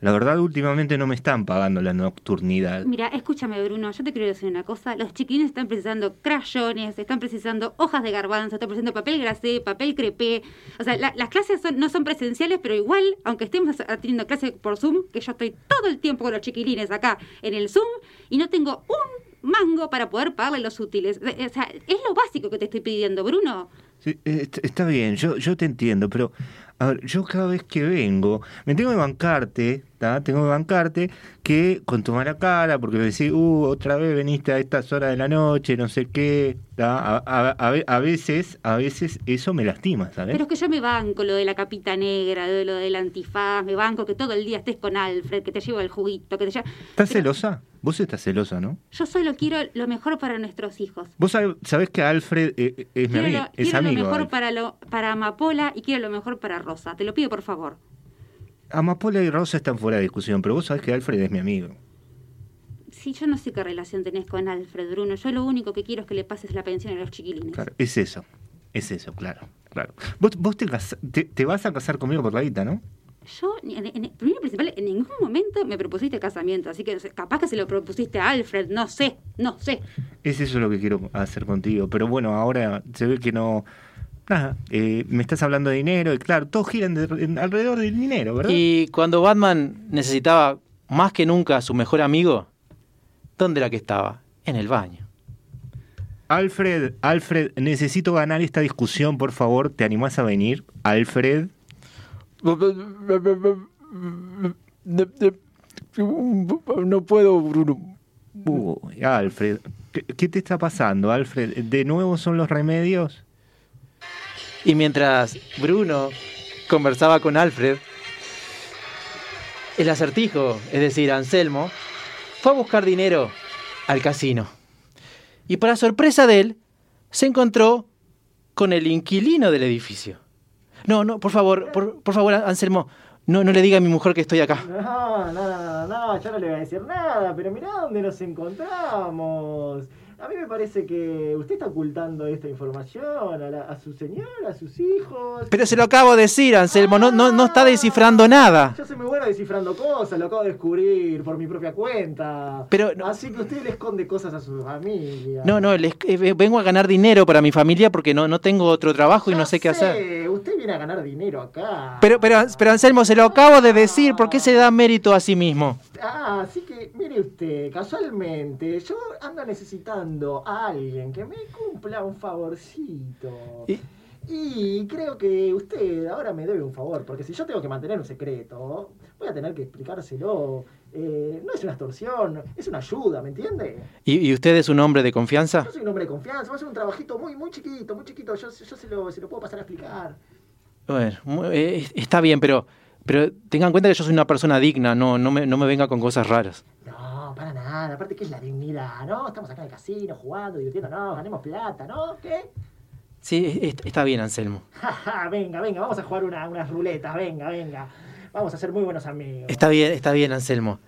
la verdad, últimamente no me están pagando la nocturnidad. Mira, escúchame, Bruno, yo te quiero decir una cosa. Los chiquilines están precisando crayones, están precisando hojas de garbanzo, están precisando papel grasé, papel crepé. O sea, la- las clases son- no son presenciales, pero igual, aunque estemos teniendo clases por Zoom, que yo estoy todo el tiempo con los chiquilines acá en el Zoom y no tengo un mango para poder pagarle los útiles. O sea, es lo básico que te estoy pidiendo, Bruno. Sí, eh, est- está bien, yo, yo te entiendo, pero a ver, yo cada vez que vengo, me tengo que bancarte, ¿tá? tengo que bancarte que con tu mala cara, porque me decís, uh, otra vez veniste a estas horas de la noche, no sé qué. A, a- a ve- a veces, a veces eso me lastima, ¿sabes? Pero es que yo me banco lo de la capita negra, de lo del antifaz, me banco que todo el día estés con Alfred, que te lleva el juguito, que te lleva... ¿Estás celosa? Vos estás celosa, ¿no? Yo solo quiero lo mejor para nuestros hijos. Vos sab- sabés que Alfred eh, eh, es mi Quiero, amigo, lo, es quiero lo mejor Alfred. para, lo, para Amapola y quiero lo mejor para Rosa. Te lo pido, por favor. Amapola y Rosa están fuera de discusión, pero vos sabés que Alfred es mi amigo. Sí, yo no sé qué relación tenés con Alfred, Bruno. Yo lo único que quiero es que le pases la pensión a los chiquilines. Claro, es eso, es eso, claro, claro. Vos, vos te, te, te vas a casar conmigo por la guita, ¿no? Yo, en, en- primero principal, en ningún momento me propusiste casamiento, así que capaz que se lo propusiste a Alfred, no sé, no sé. Es eso lo que quiero hacer contigo. Pero bueno, ahora se ve que no... Nada, eh, me estás hablando de dinero y claro, todos giran de- en- alrededor del dinero, ¿verdad? Y cuando Batman necesitaba más que nunca a su mejor amigo, ¿dónde era que estaba? En el baño. Alfred, Alfred, necesito ganar esta discusión, por favor. ¿Te animás a venir? Alfred. No puedo, Bruno. Uy, Alfred, ¿qué, qué te está pasando, Alfred? ¿De nuevo son los remedios? Y mientras Bruno conversaba con Alfred, el acertijo, es decir, Anselmo, fue a buscar dinero al casino. Y para sorpresa de él, se encontró con el inquilino del edificio. No, no, por favor, por, por favor, Anselmo, no, no le diga a mi mujer que estoy acá. No, no, no, no, yo no le voy a decir nada, pero mirá dónde nos encontramos. A mí me parece que usted está ocultando esta información a, la- a su señora, a sus hijos. Pero se lo acabo de decir, Anselmo, no, no, no está descifrando nada. Yo soy muy bueno descifrando cosas, lo acabo de descubrir por mi propia cuenta. Pero Así que usted le esconde cosas a su familia. No, no, les- eh, vengo a ganar dinero para mi familia porque no, no tengo otro trabajo y no sé qué hacer. Usted viene a ganar dinero acá. Pero, pero, pero Anselmo, se lo acabo de decir, ¿por qué se da mérito a sí mismo? Ah, así que mire usted, casualmente, yo ando necesitando a alguien que me cumpla un favorcito. Y- Y creo que usted ahora me debe un favor, porque si yo tengo que mantener un secreto, voy a tener que explicárselo. Eh, no es una extorsión, es una ayuda, ¿me entiende? ¿Y, y usted es un hombre de confianza? Yo soy un hombre de confianza, va a ser un trabajito muy, muy chiquito, muy chiquito, yo, yo se, lo, se lo puedo pasar a explicar. Bueno, eh, está bien, pero, pero tengan en cuenta que yo soy una persona digna, no, no, me, no me venga con cosas raras. No, para nada. aparte que es la dignidad, ¿no? Estamos acá en el casino jugando, divirtiéndonos, ganemos plata, ¿no? ¿Qué? Sí, est- está bien, Anselmo. Venga, venga, vamos a jugar una- unas ruletas, venga, venga. Vamos a ser muy buenos amigos. Está bien, está bien, Anselmo.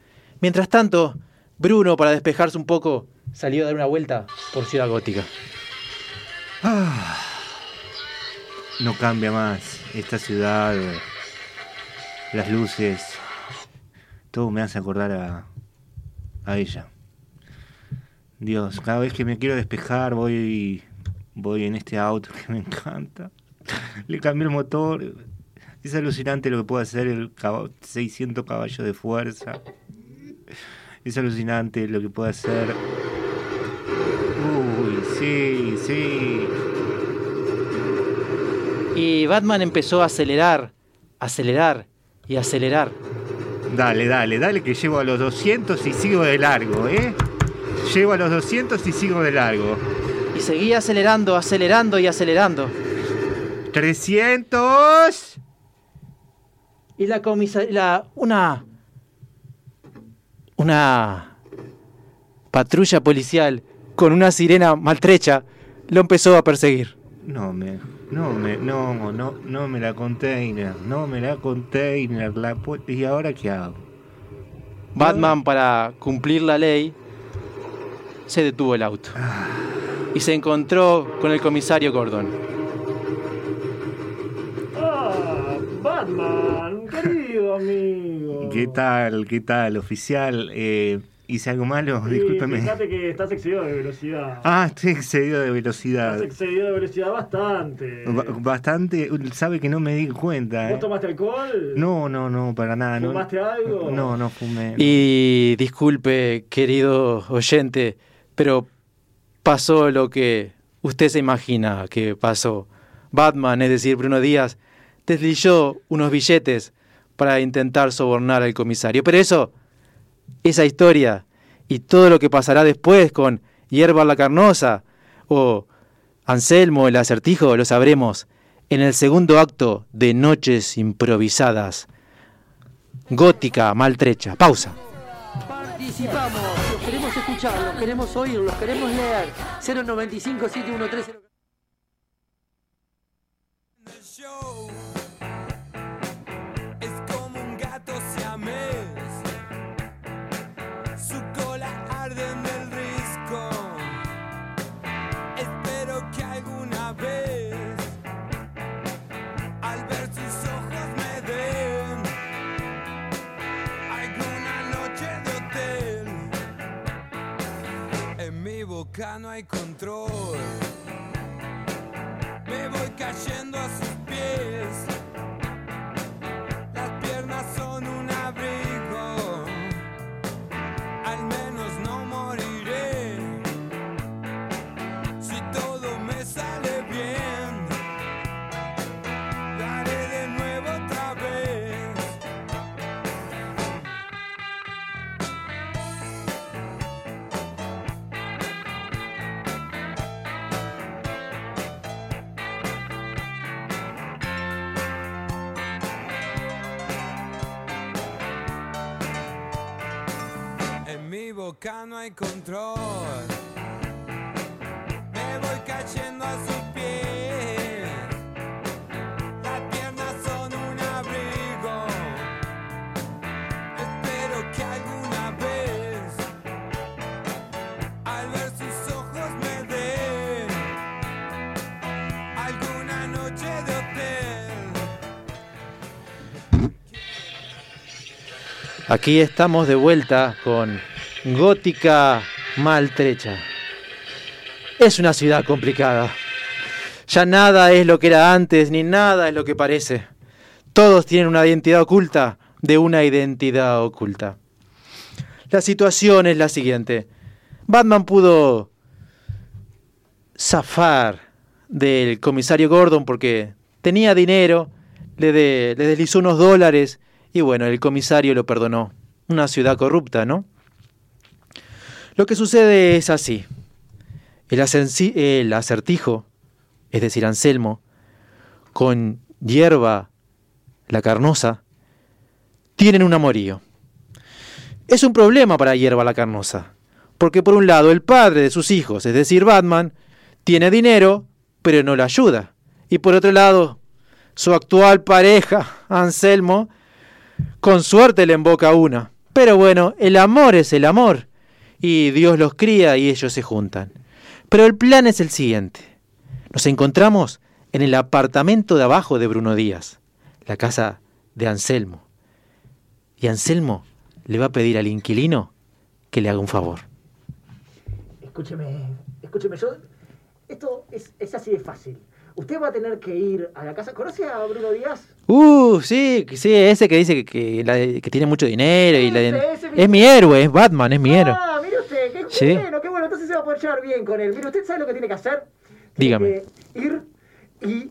Mientras tanto, Bruno, para despejarse un poco, salió a dar una vuelta por Ciudad Gótica. Ah, no cambia más esta ciudad, eh, las luces, todo me hace acordar a, a ella. Dios, cada vez que me quiero despejar voy, voy en este auto que me encanta. Le cambié el motor. Es alucinante lo que puede hacer el caba- 600 caballos de fuerza. Es alucinante lo que puede hacer. Uy, sí, sí. Y Batman empezó a acelerar, acelerar y acelerar. Dale, dale, dale, que llego a los 200 y sigo de largo, ¿eh? Llego a los 200 y sigo de largo. Y seguía acelerando, acelerando y acelerando. 300. Y la comisaría, la, una, una patrulla policial con una sirena maltrecha lo empezó a perseguir. No me, no me, no, no, no me la container, no me la container, la ¿y ahora qué hago? Batman, para cumplir la ley, se detuvo el auto. Y se encontró con el comisario Gordon. Ah, Batman, querido amigo. ¿Qué tal, qué tal, oficial? Eh, ¿Hice algo malo? Sí, Discúlpeme. Fíjate que estás excedido de velocidad. Ah, estoy excedido de velocidad. Estás excedido de velocidad bastante. Ba- Bastante, sabe que no me di cuenta. ¿Vos ¿eh? tomaste alcohol? No, no, no, para nada. No, ¿Fumaste algo? No, no fumé. Y disculpe, querido oyente, pero pasó lo que usted se imagina que pasó. Batman, es decir, Bruno Díaz, deslizó unos billetes para intentar sobornar al comisario. Pero eso, esa historia y todo lo que pasará después con Hierba la Carnosa o Anselmo el acertijo, lo sabremos en el segundo acto de Noches Improvisadas. Gótica maltrecha. Pausa. Participamos, los queremos escuchar, los queremos oír, los queremos leer. 095 713 boca no hay control. Me voy cayendo a sus pies. No hay control. Me voy cayendo a sus pies. Las piernas son un abrigo. Espero que alguna vez, al ver sus ojos, me den alguna noche de hotel. Aquí estamos de vuelta con Gótica Maltrecha. Es una ciudad complicada. Ya nada es lo que era antes, ni nada es lo que parece. Todos tienen una identidad oculta de una identidad oculta. La situación es la siguiente. Batman pudo zafar del comisario Gordon porque tenía dinero, le, le deslizó unos dólares y bueno, el comisario lo perdonó. Una ciudad corrupta, ¿no? Lo que sucede es así. El, el acertijo, es decir, Anselmo, con hierba, la carnosa, tienen un amorío. Es un problema para hierba la carnosa. Porque por un lado el padre de sus hijos, es decir, Batman, tiene dinero, pero no lo ayuda. Y por otro lado, su actual pareja, Anselmo, con suerte le emboca una. Pero bueno, el amor es el amor. Y Dios los cría y ellos se juntan. Pero el plan es el siguiente. Nos encontramos en el apartamento de abajo de Bruno Díaz, la casa de Anselmo. Y Anselmo le va a pedir al inquilino que le haga un favor. Escúcheme, escúcheme, yo. Esto es, es así de fácil. Usted va a tener que ir a la casa. ¿Conoce a Bruno Díaz? Uh, sí, sí, ese que dice que, que la- que tiene mucho dinero y la- Ese, ese mismo. es mi héroe, es Batman, es mi héroe. Ah, qué Sí. bueno, qué bueno. Entonces se va a poder llevar bien con él. Mire, usted sabe lo que tiene que hacer. Dígame. Que ir y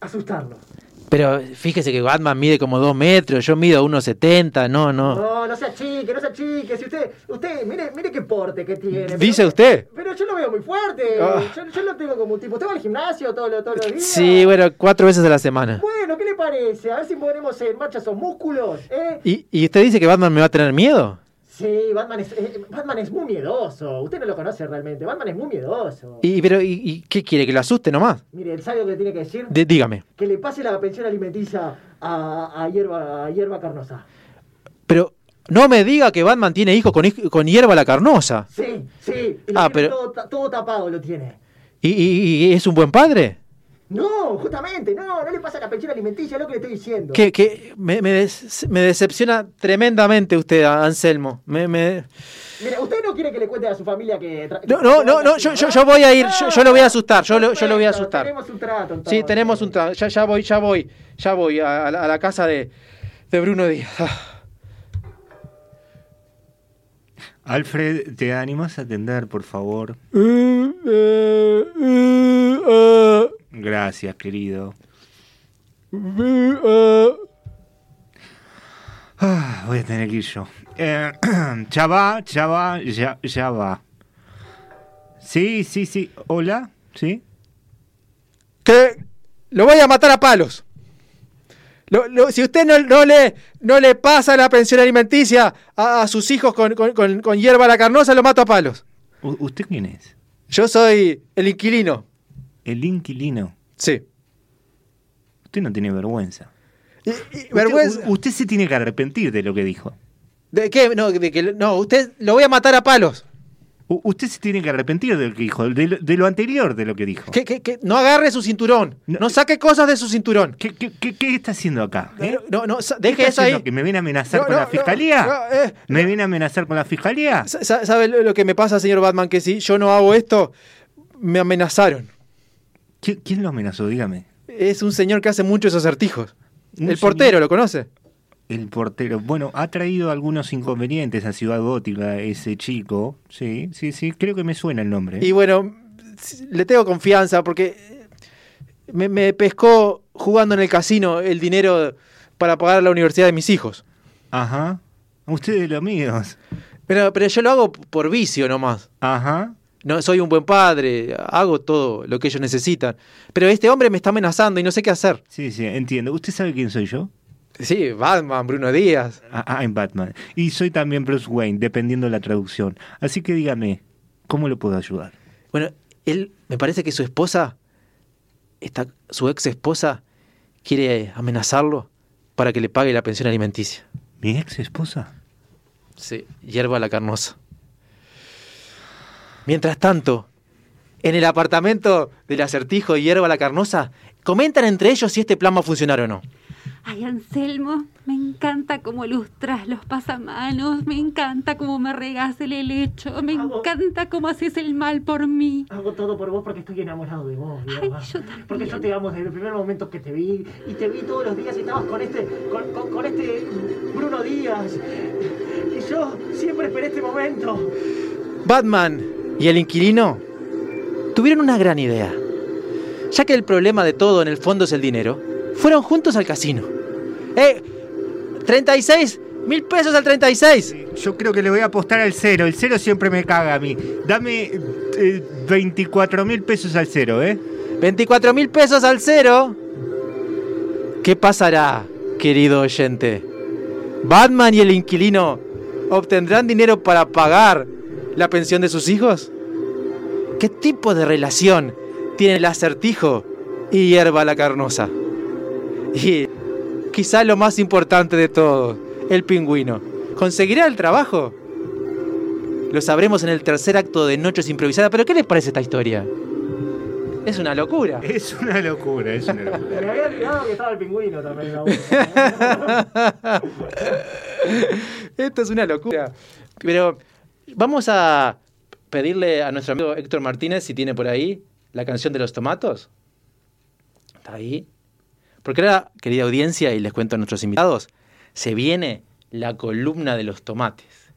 asustarlo. Pero fíjese que Batman mide como dos metros, yo mido 1,70, no, no. No, no se achique, no se achique. Si usted, usted, mire, mire qué porte que tiene. ¿Dice Pero- usted? Pero yo lo veo muy fuerte. Ah. Yo, yo lo tengo como un tipo. ¿Usted va al gimnasio todos los, todos los días? Sí, bueno, cuatro veces a la semana. Bueno, ¿qué le parece? A ver si ponemos en marcha esos músculos, ¿eh? ¿Y, y usted dice que Batman me va a tener miedo? Sí, Batman es, eh, Batman es muy miedoso. Usted no lo conoce realmente. Batman es muy miedoso. ¿Y, pero, y, y qué quiere? ¿Que lo asuste nomás? Mire, ¿sabe lo que tiene que decir? Dígame. Que le pase la pensión alimenticia a, a, hierba, a hierba carnosa. Pero no me diga que Batman tiene hijos con, con hierba la carnosa. Sí, sí. y lo Ah, pero- todo, ta- todo tapado lo tiene. ¿Y, y- y es un buen padre? No, justamente, no, no le pasa la pensión alimenticia, es lo que le estoy diciendo. Que, que me, me des- me decepciona tremendamente usted, Anselmo. Me, me- Mire, usted no quiere que le cuente a su familia que... No, no, no, no, yo, yo, yo voy a ir, yo, yo lo voy a asustar, yo lo, yo lo voy a asustar. Tenemos un trato, entonces. Sí, tenemos un trato. Ya, ya voy, ya voy, ya voy a, a la, a la casa de, de Bruno Díaz. Ah. Alfred, ¿te animas a atender, por favor? Gracias, querido. Ah, voy a tener que ir yo. Eh, ya va, ya va, ya, ya va. Sí, sí, sí. Hola, ¿sí? Que lo voy a matar a palos. Lo- lo- si usted no, no le, no le pasa la pensión alimenticia a, a sus hijos con, con- con- con hierba a la carnosa, lo mato a palos. ¿Usted quién es? Yo soy el inquilino. El inquilino. Sí. Usted no tiene vergüenza. Vergüenza. Usted, se tiene que arrepentir de lo que dijo. ¿De qué? No, de que, no, usted lo voy a matar a palos. U- usted se tiene que arrepentir de lo que dijo, de lo, de lo anterior de lo que dijo. Que, que- que no agarre su cinturón. No, saque cosas de su cinturón. ¿Qué, qué- qué- qué está haciendo acá? eh? No, no, sa- ¿Qué deje está eso ahí. me viene a amenazar No, con no, la fiscalía? eh, ¿Me viene a amenazar con la fiscalía? Sa- sa- ¿Sabe lo que me pasa, señor Batman? Que si yo no hago esto, me amenazaron. ¿Qui- ¿Quién lo amenazó? Dígame. Es un señor que hace muchos acertijos. El portero, señor- ¿lo conoce? El portero. Bueno, ha traído algunos inconvenientes a Ciudad Gótica ese chico. Sí, sí, sí. Creo que me suena el nombre. Y bueno, le tengo confianza porque me, me pescó jugando en el casino el dinero para pagar la universidad de mis hijos. Ajá. Ustedes los amigos. Pero, pero yo lo hago por vicio nomás. Ajá. No, soy un buen padre, hago todo lo que ellos necesitan. Pero este hombre me está amenazando y no sé qué hacer. Sí, sí, entiendo. ¿Usted sabe quién soy yo? Sí, Batman, Bruno Díaz. Ah, I'm Batman. Y soy también Bruce Wayne, dependiendo de la traducción. Así que dígame, ¿cómo lo puedo ayudar? Bueno, él me parece que su esposa, esta, su ex esposa, quiere amenazarlo para que le pague la pensión alimenticia. ¿Mi ex esposa? Sí, hierba la carnosa. Mientras tanto, en el apartamento del acertijo y hierba la carnosa, comentan entre ellos si este plan va a funcionar o no. Ay, Anselmo, me encanta cómo lustras los pasamanos, me encanta cómo me regas el helecho, me encanta cómo haces el mal por mí. Hago todo por vos porque estoy enamorado de vos, Hierba. Porque yo te amo desde el primer momento que te vi. Y te vi todos los días y estabas con este, con, con- con este Bruno Díaz. Y yo siempre esperé este momento. Batman y el inquilino tuvieron una gran idea. Ya que el problema de todo en el fondo es el dinero, fueron juntos al casino. ¡Eh! ¡36! ¡Mil pesos al 36! Yo creo que le voy a apostar al cero. El cero siempre me caga a mí. Dame eh, 24 mil pesos al cero, ¿eh? 24 mil pesos al cero. ¿Qué pasará, querido oyente? ¿Batman y el inquilino obtendrán dinero para pagar la pensión de sus hijos? ¿Qué tipo de relación tiene el acertijo y hierba la carnosa? Y quizá lo más importante de todo, el pingüino. ¿Conseguirá el trabajo? Lo sabremos en el tercer acto de Noches Improvisadas. ¿Pero qué les parece esta historia? Es una locura. Es una locura, es una Me locura. había olvidado que estaba el pingüino también en la última. Esto es una locura. Pero vamos a pedirle a nuestro amigo Héctor Martínez si tiene por ahí la canción de los tomatos. ¿Está ahí? Porque ahora, querida audiencia, y les cuento a nuestros invitados, se viene la columna de los tomates.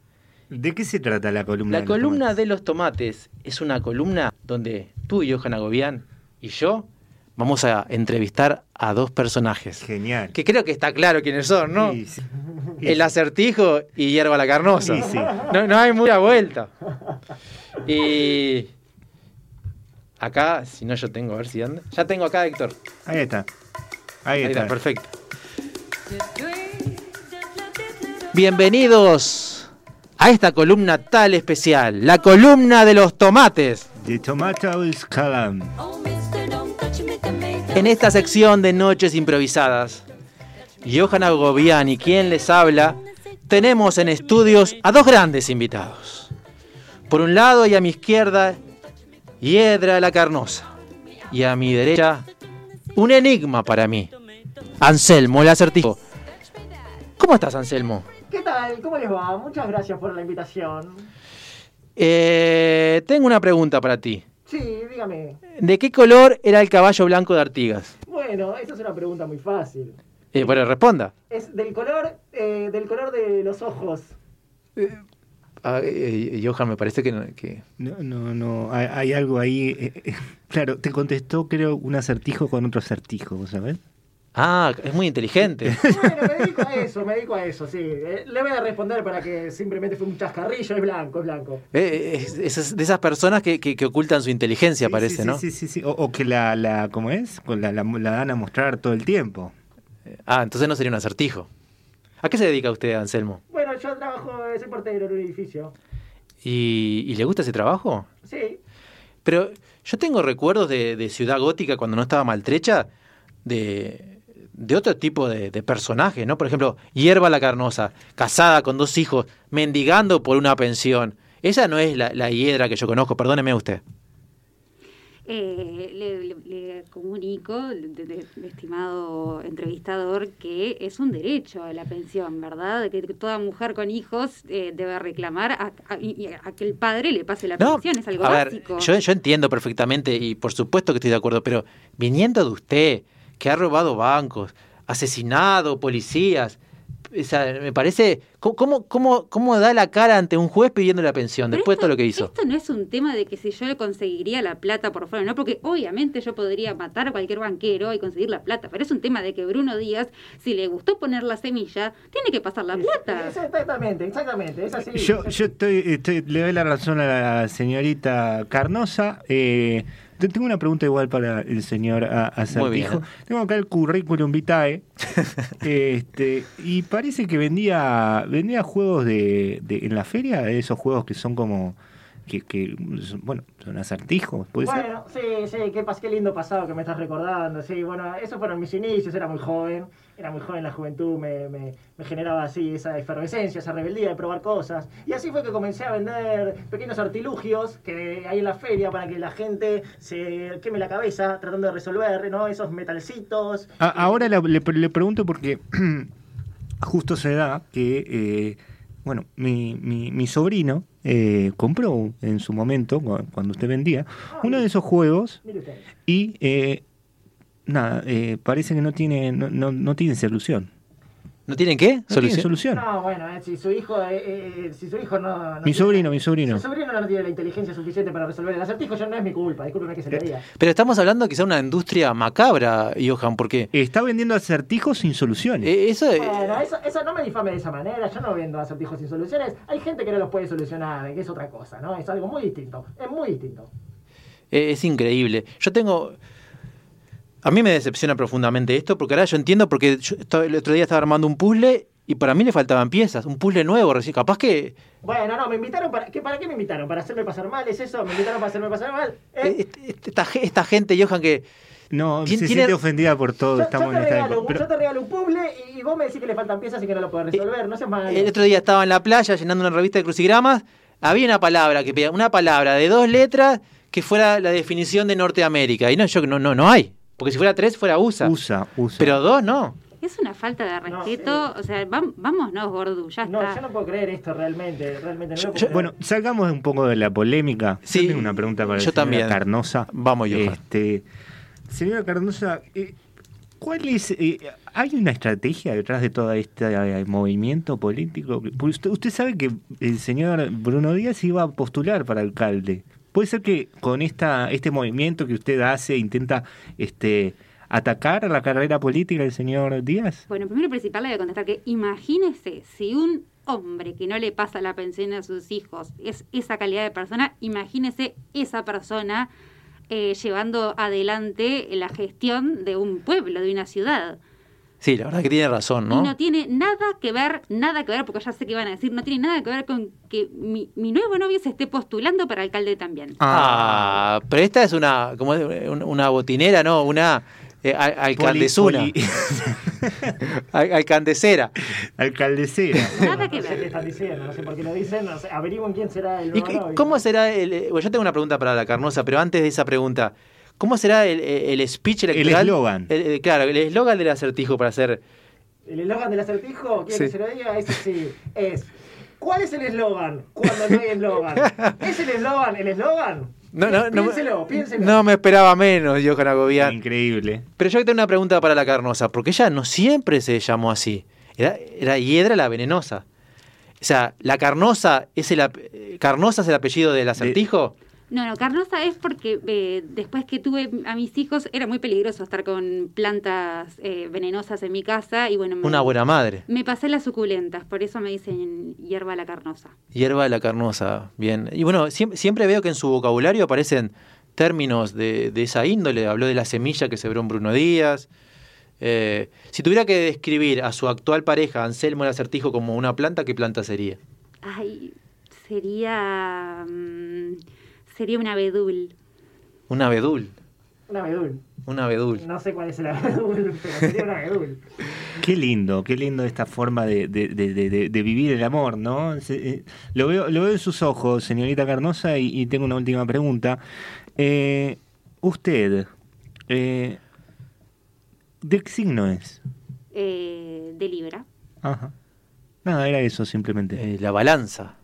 ¿De qué se trata la columna? La de los columna de los tomates es una columna donde tú y Johanna Gobián y yo vamos a entrevistar a dos personajes. Genial. Que creo que está claro quiénes son, ¿no? Sí, sí. El acertijo y hierba la carnosa. Sí, sí. No, no hay mucha vuelta. Y acá, si no yo tengo, a ver si anda. Ya tengo acá, Héctor. Ahí está. Ahí, Ahí está. está, perfecto. Bienvenidos a esta columna tal especial, la columna de los tomates. The Tomatoes Column. En esta sección de Noches Improvisadas, Johanna Gobián y quien les habla, tenemos en estudios a dos grandes invitados. Por un lado y a mi izquierda, Hiedra la Carnosa. Y a mi derecha, un enigma para mí. Anselmo, el acertijo. ¿Cómo estás, Anselmo? ¿Qué tal? ¿Cómo les va? Muchas gracias por la invitación. Eh, tengo una pregunta para ti. Sí, dígame. ¿De qué color era el caballo blanco de Artigas? Bueno, esa es una pregunta muy fácil. Eh, bueno, responda. Es del color, eh, del color de los ojos. Ah, eh, Johan, me parece que, no- que- No, no, no. Hay, hay algo ahí. eh, eh, claro, te contestó, creo, un acertijo con otro acertijo, ¿sabes? Ah, es muy inteligente. Bueno, me dedico a eso, me dedico a eso, sí. Eh, le voy a responder para que simplemente fue un chascarrillo, es blanco, es blanco. Eh, es- es de esas personas que, que- que ocultan su inteligencia, parece, sí, ¿no? Sí, sí, sí. O, o que la, la, ¿cómo es? La, la, la dan a mostrar todo el tiempo. Ah, entonces no sería un acertijo. ¿A qué se dedica usted, Anselmo? Bueno, yo trabajo, eh, soy portero en un edificio. ¿Y, y le gusta ese trabajo? Sí. Pero yo tengo recuerdos de, de Ciudad Gótica cuando no estaba maltrecha, de, de otro tipo de, de personajes, ¿no? Por ejemplo, Hierba la Carnosa, casada con dos hijos, mendigando por una pensión. Esa no es la, la hiedra que yo conozco, perdóneme usted. Eh, le, le- le comunico, de- estimado entrevistador, que es un derecho a la pensión, ¿verdad? Que toda mujer con hijos eh, debe reclamar a, a- y a que el padre le pase la No, pensión, es algo a ver, básico. yo, yo entiendo perfectamente y por supuesto que estoy de acuerdo, pero viniendo de usted, que ha robado bancos, asesinado policías, o sea, me parece, ¿cómo, cómo, cómo, da la cara ante un juez pidiendo la pensión Pero después de todo lo que hizo? Esto no es un tema de que si yo le conseguiría la plata por fuera, no, porque obviamente yo podría matar a cualquier banquero y conseguir la plata, pero es un tema de que Bruno Díaz, si le gustó poner la semilla, tiene que pasar la plata. Exactamente, exactamente, es así. Yo, yo estoy, estoy- le doy la razón a la señorita Carnosa. Eh, tengo una pregunta igual para el señor. Acertijo. Tengo acá el currículum vitae. este, y parece que vendía vendía juegos de, de- en la feria, esos juegos que son como que, que son- bueno, son acertijos, puede ser. Bueno, sí, sí, qué, pas- qué lindo pasado que me estás recordando. Sí, bueno, esos fueron mis inicios, era muy joven, era muy joven, la juventud me, me, me generaba así esa efervescencia, esa rebeldía de probar cosas. Y así fue que comencé a vender pequeños artilugios que hay en la feria para que la gente se queme la cabeza tratando de resolver, ¿no? Esos metalcitos. A- ahora le, le- le pregunto porque justo se da que, eh, bueno, mi, mi, mi sobrino eh, compró en su momento, cu- cuando usted vendía, uno de esos juegos y eh, nada, eh, parece que no tiene, no, no, no tiene solución. ¿No tienen qué? No solución. No, bueno, eh, si su hijo, eh, eh, si su hijo no, no Mi tiene- sobrino, mi sobrino. Si su sobrino no tiene la inteligencia suficiente para resolver el acertijo, yo no es mi culpa, discúlpeme que se lo diga. Pero estamos hablando quizá de una industria macabra, Johan, porque... Está vendiendo acertijos sin soluciones. Eh, eso, eh, Bueno, eso, eso no me difame de esa manera, yo no vendo acertijos sin soluciones. Hay gente que no los puede solucionar, que es otra cosa, ¿no? Es algo muy distinto, es muy distinto. Eh, Es increíble. Yo tengo. A mí me decepciona profundamente esto, porque ahora yo entiendo, porque yo el otro día estaba armando un puzzle Y para mí le faltaban piezas, un puzzle nuevo, recién. Capaz que Bueno, no, me invitaron para. ¿qué, ¿Para qué me invitaron? ¿Para hacerme pasar mal? ¿Es eso? ¿Me invitaron para hacerme pasar mal? ¿Eh? esta, esta gente, Johan, que. No, ¿Quién se tiene- siente ofendida por todo. Yo, estamos yo en te esta regalo, época. Pero- yo te regalo un puzzle y, vos me decís que le faltan piezas y que no lo podés resolver. No seas malo. El otro día estaba en la playa llenando una revista de crucigramas. Había una palabra que pedía, una palabra de dos letras que fuera la definición de Norteamérica. Y no, yo no, no, no hay. Porque si fuera tres, fuera USA. USA, USA. Pero dos, no. Es una falta de respeto. O sea, vam- vámonos, Gordu, ya No, está. yo no puedo creer esto realmente. Realmente no lo puedo Yo- creer. bueno, salgamos un poco de la polémica. Sí, yo tengo una pregunta para yo la señora también. Carnosa. Vamos, Johan. Este, señora Carnosa, eh, ¿cuál es? eh, ¿Hay una estrategia detrás de todo este eh, movimiento político? Usted sabe que el señor Bruno Díaz iba a postular para alcalde. ¿Puede ser que con esta este movimiento que usted hace intenta este atacar a la carrera política del señor Díaz? Bueno, primero principal le voy a contestar que imagínese si un hombre que no le pasa la pensión a sus hijos es esa calidad de persona, imagínese esa persona eh, llevando adelante la gestión de un pueblo, de una ciudad. Sí, la verdad que tiene razón, ¿no? Y no tiene nada que ver, nada que ver, porque ya sé que iban a decir, no tiene nada que ver con que mi, mi nuevo novio se esté postulando para alcalde también. Ah, pero esta es una, como una botinera, ¿no? Una eh, al- alcaldesuna. Poli- Al- alcandesera. Alcaldesera. Nada que No sé qué ver. están diciendo, no sé por qué lo dicen. No sé, averigüen quién será el ¿Y nuevo c- novio. cómo será el.? eh, bueno, yo tengo una pregunta para la Carnosa, pero antes de esa pregunta, ¿cómo será el, el speech electoral? eslogan. El- el- claro, el eslogan del acertijo para hacer. El eslogan del acertijo, ¿quiere Sí. que se lo diga? Ese sí. Es. ¿Cuál es el eslogan cuando no hay eslogan? ¿Es el eslogan el eslogan? No, no, no, Piénselo, piénselo. no me esperaba menos, Johan Agobián. Increíble. Pero yo tengo una pregunta para la Carnosa, porque ella no siempre se llamó así. Era, era Hiedra la Venenosa. O sea, ¿la Carnosa es el, ap- Carnosa es el apellido del acertijo? No, no, Carnosa es porque eh, después que tuve a mis hijos era muy peligroso estar con plantas eh, venenosas en mi casa y bueno, me, Una buena madre. me pasé las suculentas, por eso me dicen hierba la carnosa. Hierba la carnosa, bien. Y bueno, siempre, siempre veo que en su vocabulario aparecen términos de, de esa índole. Habló de la semilla que sembró en Bruno Díaz. Eh, si tuviera que describir a su actual pareja, Anselmo el Acertijo, como una planta, ¿qué planta sería? Ay, sería mm, sería un abedul. Un abedul. Un abedul. Un abedul. No sé cuál es el abedul, pero sería un abedul. Qué lindo, qué lindo esta forma de, de- de- de- de- de vivir el amor, ¿no? Eh, lo, veo, lo veo en sus ojos, señorita Carnosa, y, y tengo una última pregunta. Eh, usted, eh, ¿de qué signo es? eh, de Libra. Ajá. Nada, era eso simplemente. Eh, la balanza.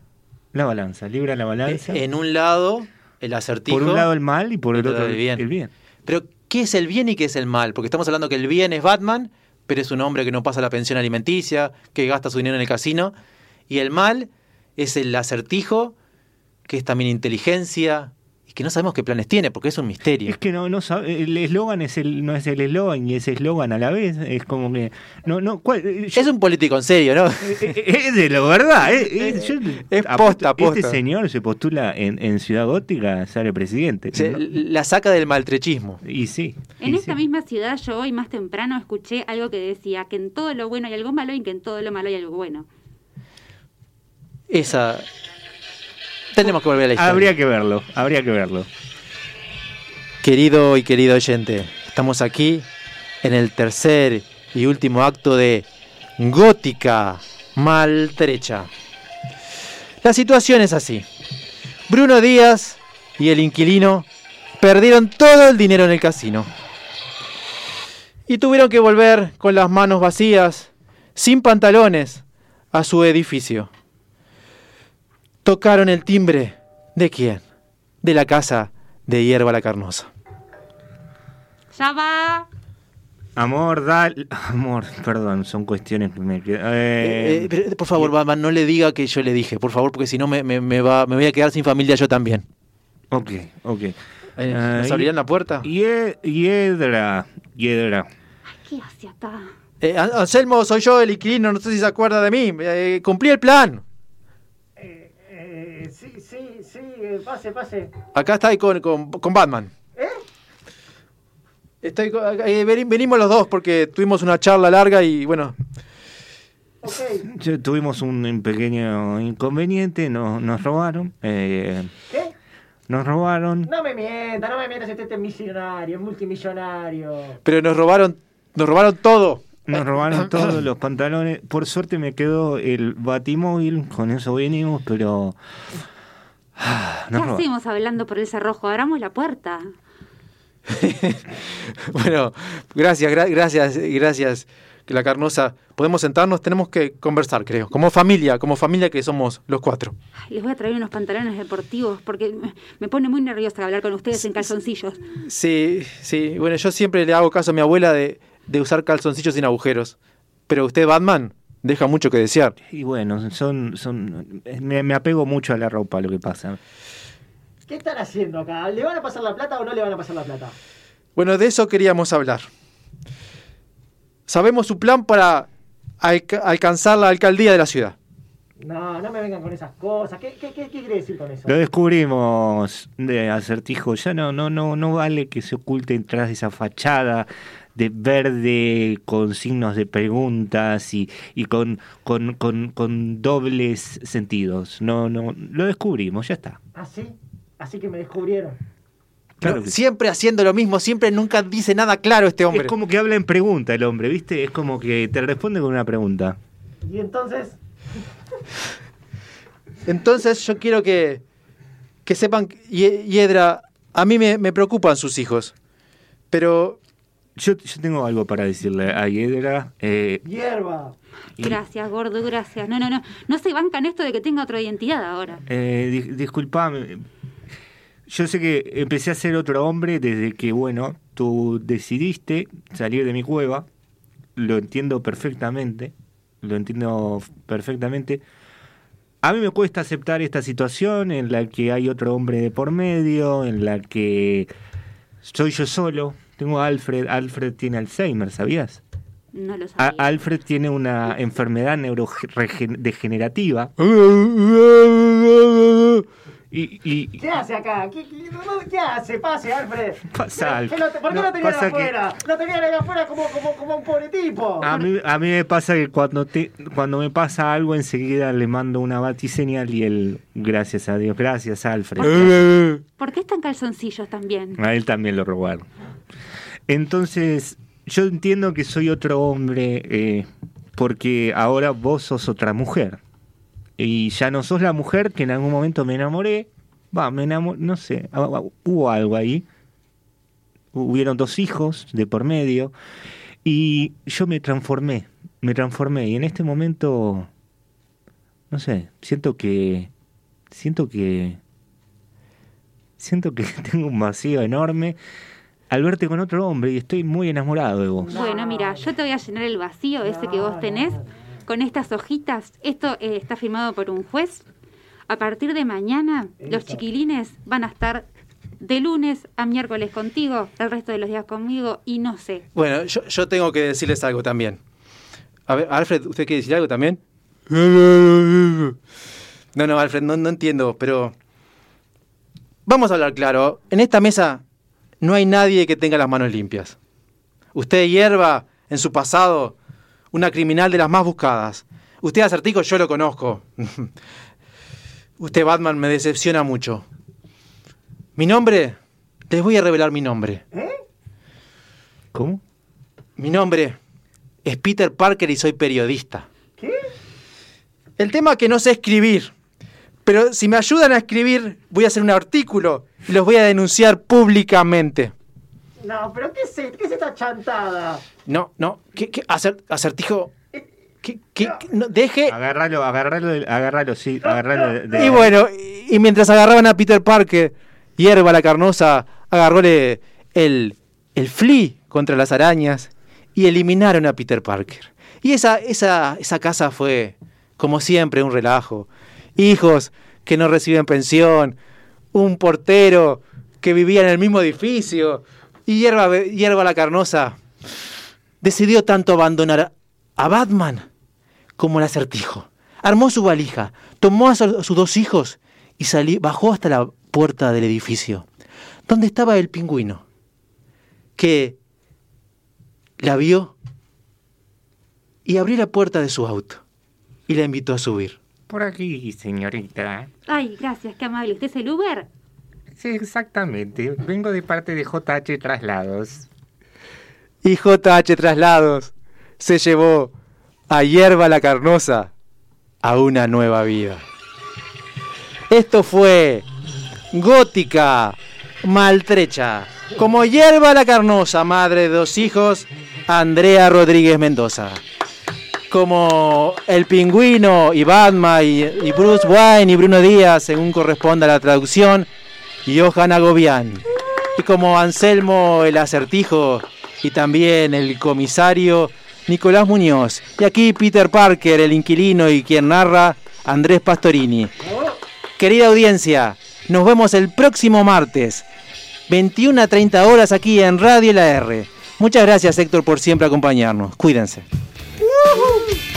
La balanza, libra la balanza. Eh, en un lado, el acertijo. por un lado el mal y por el otro el bien. el bien. Pero, ¿qué es el bien y qué es el mal? Porque estamos hablando que el bien es Batman, pero es un hombre que no pasa la pensión alimenticia, que gasta su dinero en el casino. Y el mal es el acertijo, que es también inteligencia, y que no sabemos qué planes tiene, porque es un misterio. Es que no, no sabe- el eslogan es el, no es el eslogan y es eslogan a la vez. Es como que. No, no, ¿cuál? Eh, yo- Es un político en serio, ¿no? Eh, eh, Es de la verdad. yo Es posta, posta. Este señor se postula en, en Ciudad Gótica, sale presidente. Se- ¿no? La saca del maltrechismo. Y sí. En y esta sí. misma ciudad yo hoy más temprano escuché algo que decía que en todo lo bueno hay algo malo y que en todo lo malo hay algo bueno. Esa. Tenemos que volver a la historia. Habría que verlo, habría que verlo. Querido y querido oyente, estamos aquí en el tercer y último acto de Gótica Maltrecha. La situación es así. Bruno Díaz y el inquilino perdieron todo el dinero en el casino. Y tuvieron que volver con las manos vacías, sin pantalones, a su edificio. Tocaron el timbre. ¿De quién? De la casa de Hierba la Carnosa. Ya va. Amor, dale. Amor, perdón, son cuestiones que me quedan. Eh, eh, pero, por favor, no le diga que yo le dije, por favor, porque si no me, me- me va, me voy a quedar sin familia yo también. ok, ok. Eh, ¿Nos y- abrirán la puerta? Hie- Hiedra, hiedra. ¿Qué hace acá? Eh, An- Anselmo, soy yo el inquilino, no sé si se acuerda de mí. Eh, cumplí el plan. Eh, sí, sí, sí, eh, pase, pase. Acá está ahí con, con, con Batman. ¿Eh? Estoy con- eh, veni- venimos los dos porque tuvimos una charla larga y bueno. Ok. Yo- tuvimos un pequeño inconveniente, no- nos robaron. eh, ¿Qué? nos robaron. No me mientas, no me mientas, este es millonario, es multimillonario. Pero nos robaron, nos robaron todo. Nos robaron todos los pantalones. Por suerte me quedó el batimóvil, con eso venimos, pero. Ah, ¿Qué nos robaron. hacemos hablando por el cerrojo? Abramos la puerta. Bueno, gracias, gra- gracias, gracias, la carnosa. Podemos sentarnos, tenemos que conversar, creo. Como familia, como familia que somos los cuatro. Les voy a traer unos pantalones deportivos porque me- me pone muy nerviosa hablar con ustedes en calzoncillos. Sí, sí. Bueno, yo siempre le hago caso a mi abuela de, de usar calzoncillos sin agujeros. Pero usted, Batman, deja mucho que desear. Y bueno, son. son me, me apego mucho a la ropa, lo que pasa. ¿Qué están haciendo acá? ¿Le van a pasar la plata o no le van a pasar la plata? Bueno, de eso queríamos hablar. Sabemos su plan para alca- alcanzar la alcaldía de la ciudad. No, no me vengan con esas cosas. ¿Qué, qué, qué, qué quiere decir con eso? Lo descubrimos de acertijo. Ya no, no, no, no vale que se oculte detrás de esa fachada de verde con signos de preguntas y, y con, con, con, con dobles sentidos. No, no, lo descubrimos, ya está. ¿Ah, sí? Así que me descubrieron. Claro No, que sí. siempre haciendo lo mismo, siempre nunca dice nada claro este hombre. Es como que habla en pregunta el hombre, ¿viste? Es como que te responde con una pregunta. Y entonces, Entonces yo quiero que, que sepan, Hiedra, a mí me, me preocupan sus hijos. Pero Yo, yo tengo algo para decirle a Hiedra. eh, hierba. y- Gracias, gordo, gracias. No, no, no. No se bancan esto de que tenga otra identidad ahora. Eh, di- disculpame. Yo sé que empecé a ser otro hombre desde que, bueno, tú decidiste salir de mi cueva. Lo entiendo perfectamente. Lo entiendo perfectamente. A mí me cuesta aceptar esta situación en la que hay otro hombre de por medio, en la que soy yo solo. Tengo a Alfred. Alfred tiene Alzheimer, ¿sabías? No lo A- sabía. Alfred tiene una enfermedad neurodegenerativa. Y, y- ¿Qué hace acá? ¿Qué, qué, ¿qué hace? Pase, Alfred. Pasa, ¿Qué lo- ¿Por qué No, no, pasa que- afuera? No tenían ahí afuera como, como, como un pobre tipo. a mí, a mí me pasa que cuando, te, cuando me pasa algo enseguida le mando una batiseñal y él, gracias a Dios, gracias Alfred. ¿Por qué están calzoncillos también? A él también lo robaron. Entonces, yo entiendo que soy otro hombre eh, porque ahora vos sos otra mujer. Y ya no sos la mujer que en algún momento me enamoré. Va, me enamoré, no sé, ah, ah, hubo algo ahí. Hubieron dos hijos de por medio. Y yo me transformé, me transformé. Y en este momento, no sé, siento que... Siento que siento que tengo un vacío enorme al verte con otro hombre y estoy muy enamorado de vos. Bueno, mira, yo te voy a llenar el vacío ese que vos tenés con estas hojitas. Esto eh, está firmado por un juez. A partir de mañana, los chiquilines van a estar de lunes a miércoles contigo, el resto de los días conmigo y no sé. bueno, yo, yo tengo que decirles algo también. A ver, Alfred, ¿usted quiere decir algo también? No, no, Alfred, no, no entiendo, pero... Vamos a hablar claro. En esta mesa no hay nadie que tenga las manos limpias. Usted, hierba, en su pasado, una criminal de las más buscadas. Usted, acertico, yo lo conozco. Usted, Batman, me decepciona mucho. Mi nombre, les voy a revelar mi nombre. ¿Cómo? Mi nombre es Peter Parker y soy periodista. ¿Qué? El tema es que no sé escribir. Pero si me ayudan a escribir, voy a hacer un artículo y los voy a denunciar públicamente. No, pero ¿qué es, e- qué es esta chantada? No, no, ¿qué, qué? Acer- acertijo? ¿Qué, qué- qué? No, deje... Agárralo, agárralo, de- agárralo, sí, agárralo de, de- Y bueno, y, y mientras agarraban a Peter Parker, Hierba la carnosa agarróle el, el flea contra las arañas y eliminaron a Peter Parker. Y esa, esa, esa casa fue, como siempre, un relajo. Hijos que no reciben pensión, un portero que vivía en el mismo edificio. Y Hierba, Hierba la carnosa decidió tanto abandonar a Batman como el acertijo. Armó su valija, tomó a, su- a sus dos hijos y salí, bajó hasta la puerta del edificio, donde estaba el pingüino, que la vio y abrió la puerta de su auto. y la invitó a subir. Por aquí, señorita. Ay, gracias, qué amable. ¿Usted es el Uber? Sí, exactamente. Vengo de parte de JH Traslados. Y JH Traslados se llevó a Hierba la Carnosa a una nueva vida. Esto fue Gótica Maltrecha. Como Hierba la Carnosa, madre de dos hijos, Andrea Rodríguez Mendoza. Como el pingüino y Batman y, y Bruce Wayne y Bruno Díaz, según corresponda a la traducción, Johan Agobián. Y como Anselmo el acertijo y también el comisario Nicolás Muñoz. Y aquí Peter Parker, el inquilino y quien narra, Andrés Pastorini. Querida audiencia, nos vemos el próximo martes, 21 a 30 horas aquí en Radio La R. Muchas gracias Héctor por siempre acompañarnos. Cuídense. Woohoo!